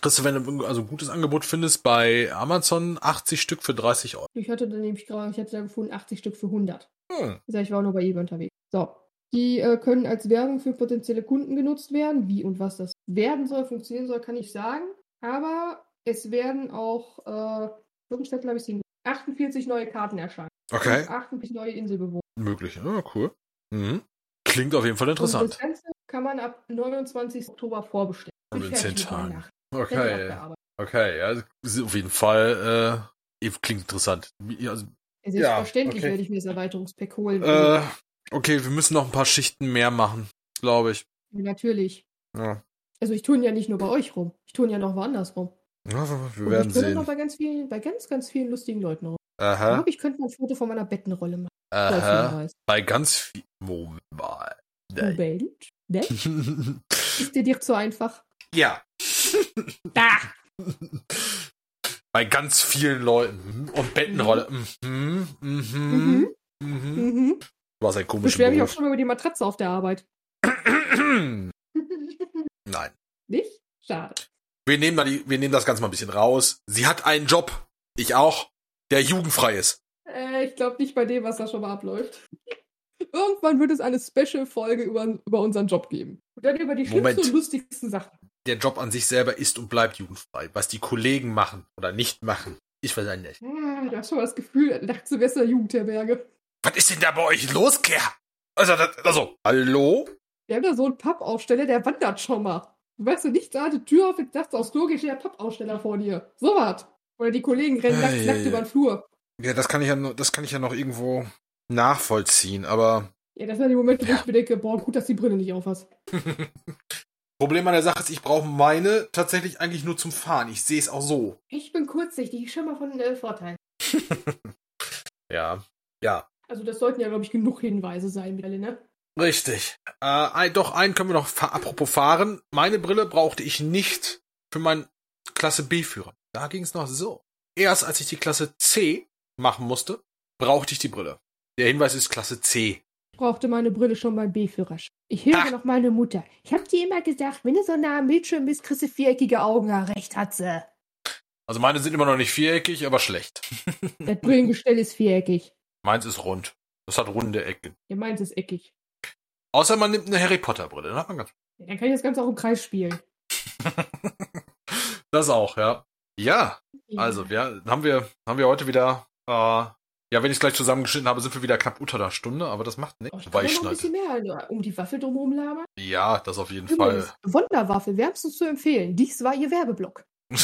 kriegst du, wenn du also ein gutes Angebot findest, bei Amazon 80 Stück für 30 Euro. Ich hatte dann nämlich gerade, ich hatte da gefunden 80 Stück für 100. Hm. Ich sag, ich war nur bei eBay unterwegs. So. Die äh, können als Werbung für potenzielle Kunden genutzt werden. Wie und was das werden soll, funktionieren soll, kann ich sagen. Aber es werden auch, äh, glaube ich, sind 48 neue Karten erscheinen. Okay, 48 neue Inselbewohner. möglich. Ja, cool. Mhm. Klingt auf jeden Fall Und das interessant. Ganze kann man ab 29. Oktober vorbestellen. Und in fertig 10 mit meinen Tagen. Okay, okay, ja, auf jeden Fall, äh, klingt interessant. Also, Selbstverständlich okay. werde ich mir das Erweiterungspack holen. äh, okay, wir müssen noch ein paar Schichten mehr machen, glaube ich. Natürlich. Ja. Also ich tue ja nicht nur bei euch rum. Ich tue ja noch woanders rum. Ja, wir Und werden ich turne noch sehen. bei ganz vielen, bei ganz, ganz vielen lustigen Leuten rum. Ich Aha, glaube, ich könnte mal ein Foto von meiner Bettenrolle machen. Aha. Bei ganz viel. Moment. Moment. Ne? Ist dir dir zu einfach? ja. <laughs> Da! Bei ganz vielen Leuten. Und Bettenrolle. Mhm. Mhm. Mhm. Mhm. mhm. Mhm. Du hast ein Ich komischer beschwere mich auch schon über die Matratze auf der Arbeit. <clears throat> <laughs> Nein. Nicht? Schade. Wir nehmen, da die, wir nehmen das Ganze mal ein bisschen raus. Sie hat einen Job. Ich auch. Der jugendfrei ist. Äh, ich glaube nicht bei dem, was da schon mal abläuft. Irgendwann wird es eine Special-Folge über, über unseren Job geben. Und dann über die schlimmsten Moment. und lustigsten Sachen. Der Job an sich selber ist und bleibt jugendfrei. Was die Kollegen machen oder nicht machen, ich weiß nicht. Ah, du hast schon mal das Gefühl, Westen der Jugendherberge. Was ist denn da bei euch los, Kerl? Also, das, also, hallo? Wir haben da so einen Pappaussteller, der wandert schon mal. Du weißt du nicht, da die Tür auf, du aus logisch der Pappaussteller vor dir. So was. Oder die Kollegen rennen nachts Ei, nackt über den Flur. Ja, das kann ich ja, noch- das kann ich ja noch irgendwo nachvollziehen, aber Ja, das sind die Momente, wo Ja. ich mir denke, boah, gut, dass die Brille nicht auf hast. <laughs> Problem an der Sache ist, ich brauche meine tatsächlich eigentlich nur zum Fahren. Ich sehe es auch so. Ich bin kurzsichtig, ich schon mal von äh, Vorteil. <laughs> Ja. Ja. Also das sollten ja, glaube ich, genug Hinweise sein, alle, ne? Richtig. Äh, ein, doch, einen können wir noch, apropos fahren. Meine Brille brauchte ich nicht für meinen Klasse B-Führer. Da ging es noch so. Erst als ich die Klasse C machen musste, brauchte ich die Brille. Der Hinweis ist Klasse C. Ich brauchte meine Brille schon beim B-Führerschein. Ich höre Ah. noch meine Mutter. Ich hab dir immer gesagt, wenn du so nah am Bildschirm bist, kriegst du viereckige Augen. Ja, recht hat sie. Also meine sind immer noch nicht viereckig, aber schlecht. <laughs> Das Brillengestell ist viereckig. Meins ist rund. Das hat runde Ecken. Ja, meins ist eckig. Außer man nimmt eine Harry Potter Brille. Dann hat man ganz Ja, dann kann ich das Ganze auch im Kreis spielen. <laughs> Das auch, ja. Ja, also wir haben wir haben wir heute wieder äh, ja, wenn ich es gleich zusammengeschnitten habe, sind wir wieder knapp unter der Stunde, aber das macht nichts. Oh, ich noch ein bisschen mehr um die Waffel drumherum labern. Ja, das auf jeden Übrigens, Fall. Wunderwaffe, wärmstens zu empfehlen. Dies war ihr Werbeblock. <laughs>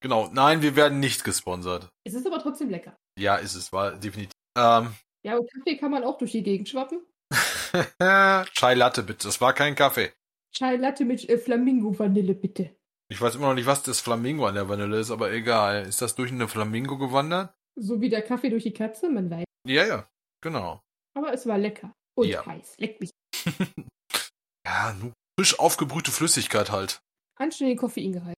genau, nein, wir werden nicht gesponsert. Es ist aber trotzdem lecker. Ja, ist es, war definitiv. Ähm, ja, und Kaffee kann man auch durch die Gegend schwappen. <laughs> Chai Latte, bitte. Das war kein Kaffee. Chai Latte mit äh, Flamingo-Vanille, bitte. Ich weiß immer noch nicht, was das Flamingo an der Vanille ist, aber egal. Ist das durch eine Flamingo gewandert? So wie der Kaffee durch die Katze, man weiß. Ja, ja, genau. Aber es war lecker. Und ja. heiß. Leck mich. <laughs> ja, nur frisch aufgebrühte Flüssigkeit halt. Anständig Koffeingehalt.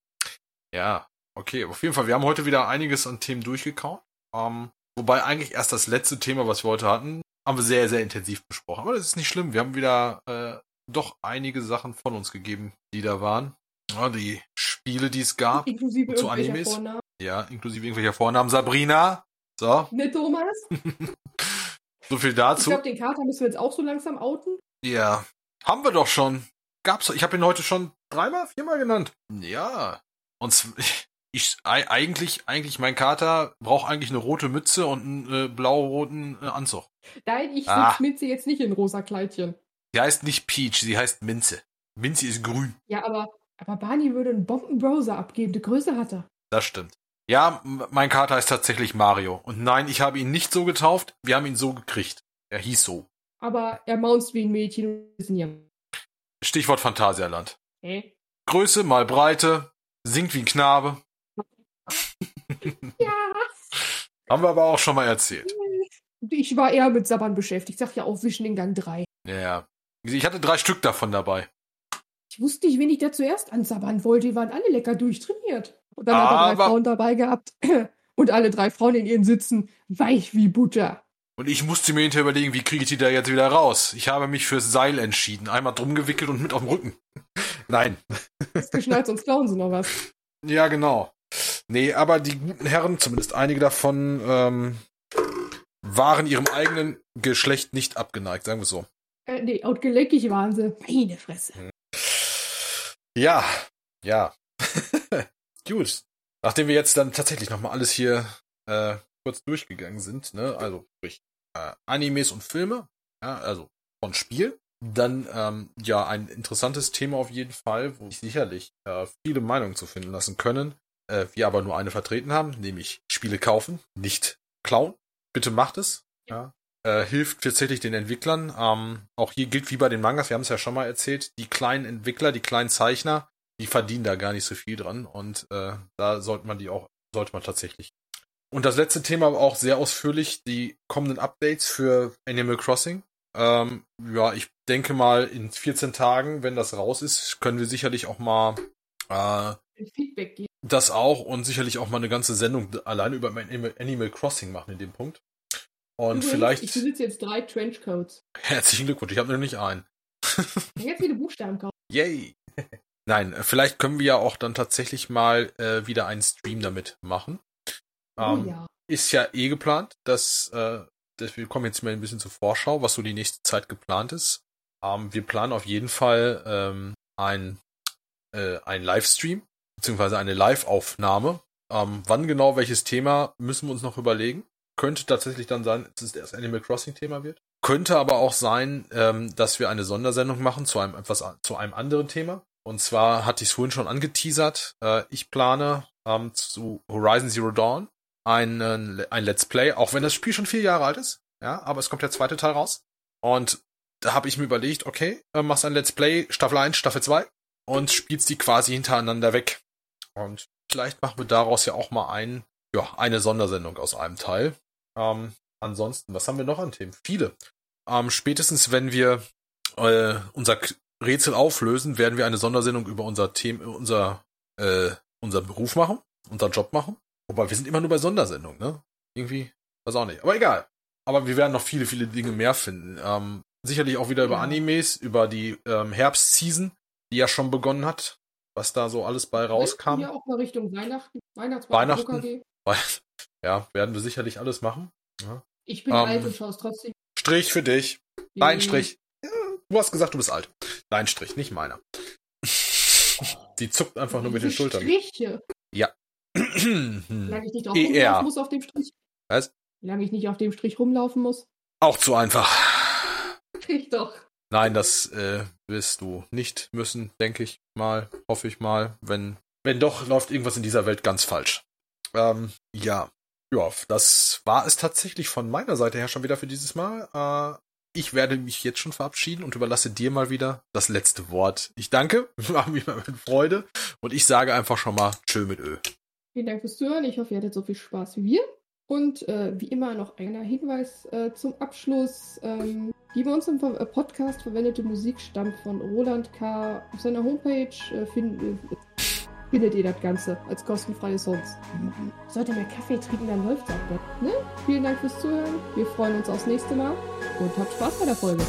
Ja, okay. Auf jeden Fall, wir haben heute wieder einiges an Themen durchgekaut. Ähm, wobei eigentlich erst das letzte Thema, was wir heute hatten, haben wir sehr, sehr intensiv besprochen. Aber das ist nicht schlimm. Wir haben wieder äh, doch einige Sachen von uns gegeben, die da waren. Ja, die Spiele, die es gab. Inklusive zu Animes. Vornamen. Ja, inklusive irgendwelcher Vornamen. Sabrina. So. <laughs> Ne, Thomas? <laughs> so viel dazu. Ich glaube, den Kater müssen wir jetzt auch so langsam outen. Ja. Haben wir doch schon. Gab's. Ich habe ihn heute schon dreimal, viermal genannt. Ja. Und <laughs> ich eigentlich, eigentlich mein Kater braucht eigentlich eine rote Mütze und einen äh, blau-roten äh, Anzug. Nein, ich ah. Minze jetzt nicht in rosa Kleidchen. Sie heißt nicht Peach, sie heißt Minze. Minze ist grün. Ja, aber, aber Barney würde einen Bombenbrowser abgeben. Die Größe hat er. Das stimmt. Ja, mein Kater ist tatsächlich Mario. Und nein, ich habe ihn nicht so getauft, wir haben ihn so gekriegt. Er hieß so. Aber er maunzt wie ein Mädchen Stichwort Phantasialand. Okay. Größe mal Breite, singt wie ein Knabe. <laughs> ja. Haben wir aber auch schon mal erzählt. Ich war eher mit Sabbern beschäftigt. Ich sag ja auch Wischen in Gang 3. Ja. Ich hatte drei Stück davon dabei. Ich wusste nicht, wen ich da zuerst ansabbern wollte. Die waren alle lecker durchtrainiert. Und dann aber, hat er drei Frauen dabei gehabt. <clears throat> Und alle drei Frauen in ihren Sitzen weich wie Butter. Und ich musste mir hinterher überlegen, wie kriege ich die da jetzt wieder raus? Ich habe mich fürs Seil entschieden. Einmal drum gewickelt und mit auf dem Rücken. <laughs> Nein. Ist geschnallt, sonst klauen sie noch was. <laughs> Ja, genau. Nee, aber die guten Herren, zumindest einige davon, ähm, waren ihrem eigenen Geschlecht nicht abgeneigt, sagen wir so. Äh, nee, und geleckig waren sie. Meine Fresse. Ja, ja. <laughs> Gut. Nachdem wir jetzt dann tatsächlich nochmal alles hier äh, kurz durchgegangen sind, ne, also durch äh, Animes und Filme, ja, also von Spiel, dann ähm, ja ein interessantes Thema auf jeden Fall, wo ich sicherlich äh, viele Meinungen zu finden lassen können, äh, wir aber nur eine vertreten haben, nämlich Spiele kaufen, nicht klauen. Bitte macht es. Ja. Äh, hilft tatsächlich den Entwicklern. Ähm, auch hier gilt wie bei den Mangas, wir haben es ja schon mal erzählt, die kleinen Entwickler, die kleinen Zeichner, die verdienen da gar nicht so viel dran und äh, da sollte man die auch, sollte man tatsächlich. Und das letzte Thema aber auch sehr ausführlich, die kommenden Updates für Animal Crossing. Ähm, ja, ich denke mal, in 14 Tagen, wenn das raus ist, können wir sicherlich auch mal äh, Feedback geben. Das auch und sicherlich auch mal eine ganze Sendung alleine über mein Animal Crossing machen in dem Punkt. Und Übrigens, vielleicht. Ich besitze jetzt drei Trenchcoats. Herzlichen Glückwunsch, ich habe noch nicht einen. Jetzt viele Buchstaben kaufen. Yay! <laughs> Nein, vielleicht können wir ja auch dann tatsächlich mal äh, wieder einen Stream damit machen. Oh ähm, oh ja. Ist ja eh geplant, dass, äh, dass wir kommen jetzt mal ein bisschen zur Vorschau, was so die nächste Zeit geplant ist. Ähm, wir planen auf jeden Fall ähm, ein, äh, ein Livestream, beziehungsweise eine Live-Aufnahme. Ähm, wann genau welches Thema, müssen wir uns noch überlegen. Könnte tatsächlich dann sein, dass es das Animal Crossing-Thema wird. Könnte aber auch sein, ähm, dass wir eine Sondersendung machen zu einem etwas zu einem anderen Thema. Und zwar hatte ich es vorhin schon angeteasert. Äh, ich plane ähm, zu Horizon Zero Dawn einen, ein Let's Play, auch wenn das Spiel schon vier Jahre alt ist. Ja, aber es kommt der zweite Teil raus. Und da habe ich mir überlegt, okay, äh, machst ein Let's Play, Staffel 1, Staffel 2 und spielst die quasi hintereinander weg. Und vielleicht machen wir daraus ja auch mal ein, ja, eine Sondersendung aus einem Teil. Ähm, ansonsten, was haben wir noch an Themen? Viele. Ähm, spätestens, wenn wir äh, unser Rätsel auflösen, werden wir eine Sondersendung über unser Thema, unser, äh, unser Beruf machen, unser Job machen. Wobei, wir sind immer nur bei Sondersendungen, ne? Irgendwie, weiß auch nicht. Aber egal. Aber wir werden noch viele, viele Dinge mehr finden. Ähm, sicherlich auch wieder über Animes, über die ähm, Herbstseason, die ja schon begonnen hat, was da so alles bei rauskam. Ja, auch mal Richtung Weihnachten, Weihnachten. <laughs> Ja, werden wir sicherlich alles machen. Ja. Ich bin ähm, alt und schaue es trotzdem. Strich für dich. Nein, Strich. Ja, du hast gesagt, du bist alt. Dein Strich, nicht meiner. <laughs> Die zuckt einfach nur mit den Schultern. Striche. Ja. <clears throat> Solange ich nicht drauf ER. muss auf dem Strich. Was? Solange ich nicht auf dem Strich rumlaufen muss. Auch zu einfach. <laughs> Ich doch. Nein, das äh, wirst du nicht müssen, denke ich mal, hoffe ich mal. Wenn, wenn doch, läuft irgendwas in dieser Welt ganz falsch. Ähm, ja. Ja, das war es tatsächlich von meiner Seite her schon wieder für dieses Mal. Äh, ich werde mich jetzt schon verabschieden und überlasse dir mal wieder das letzte Wort. Ich danke, <laughs> war mir mit Freude und ich sage einfach schon mal Tschö mit Ö. Vielen Dank fürs Zuhören. Ich hoffe, ihr hattet so viel Spaß wie wir. Und äh, wie immer noch ein Hinweis äh, zum Abschluss. Ähm, die bei uns im äh, Podcast verwendete Musik stammt von Roland K. Auf seiner Homepage äh, find, äh, findet ihr das Ganze als kostenfreie Songs. Sollte mehr Kaffee trinken, dann läuft's auch gut. Ne? Vielen Dank fürs Zuhören. Wir freuen uns aufs nächste Mal und habt Spaß bei der Folge.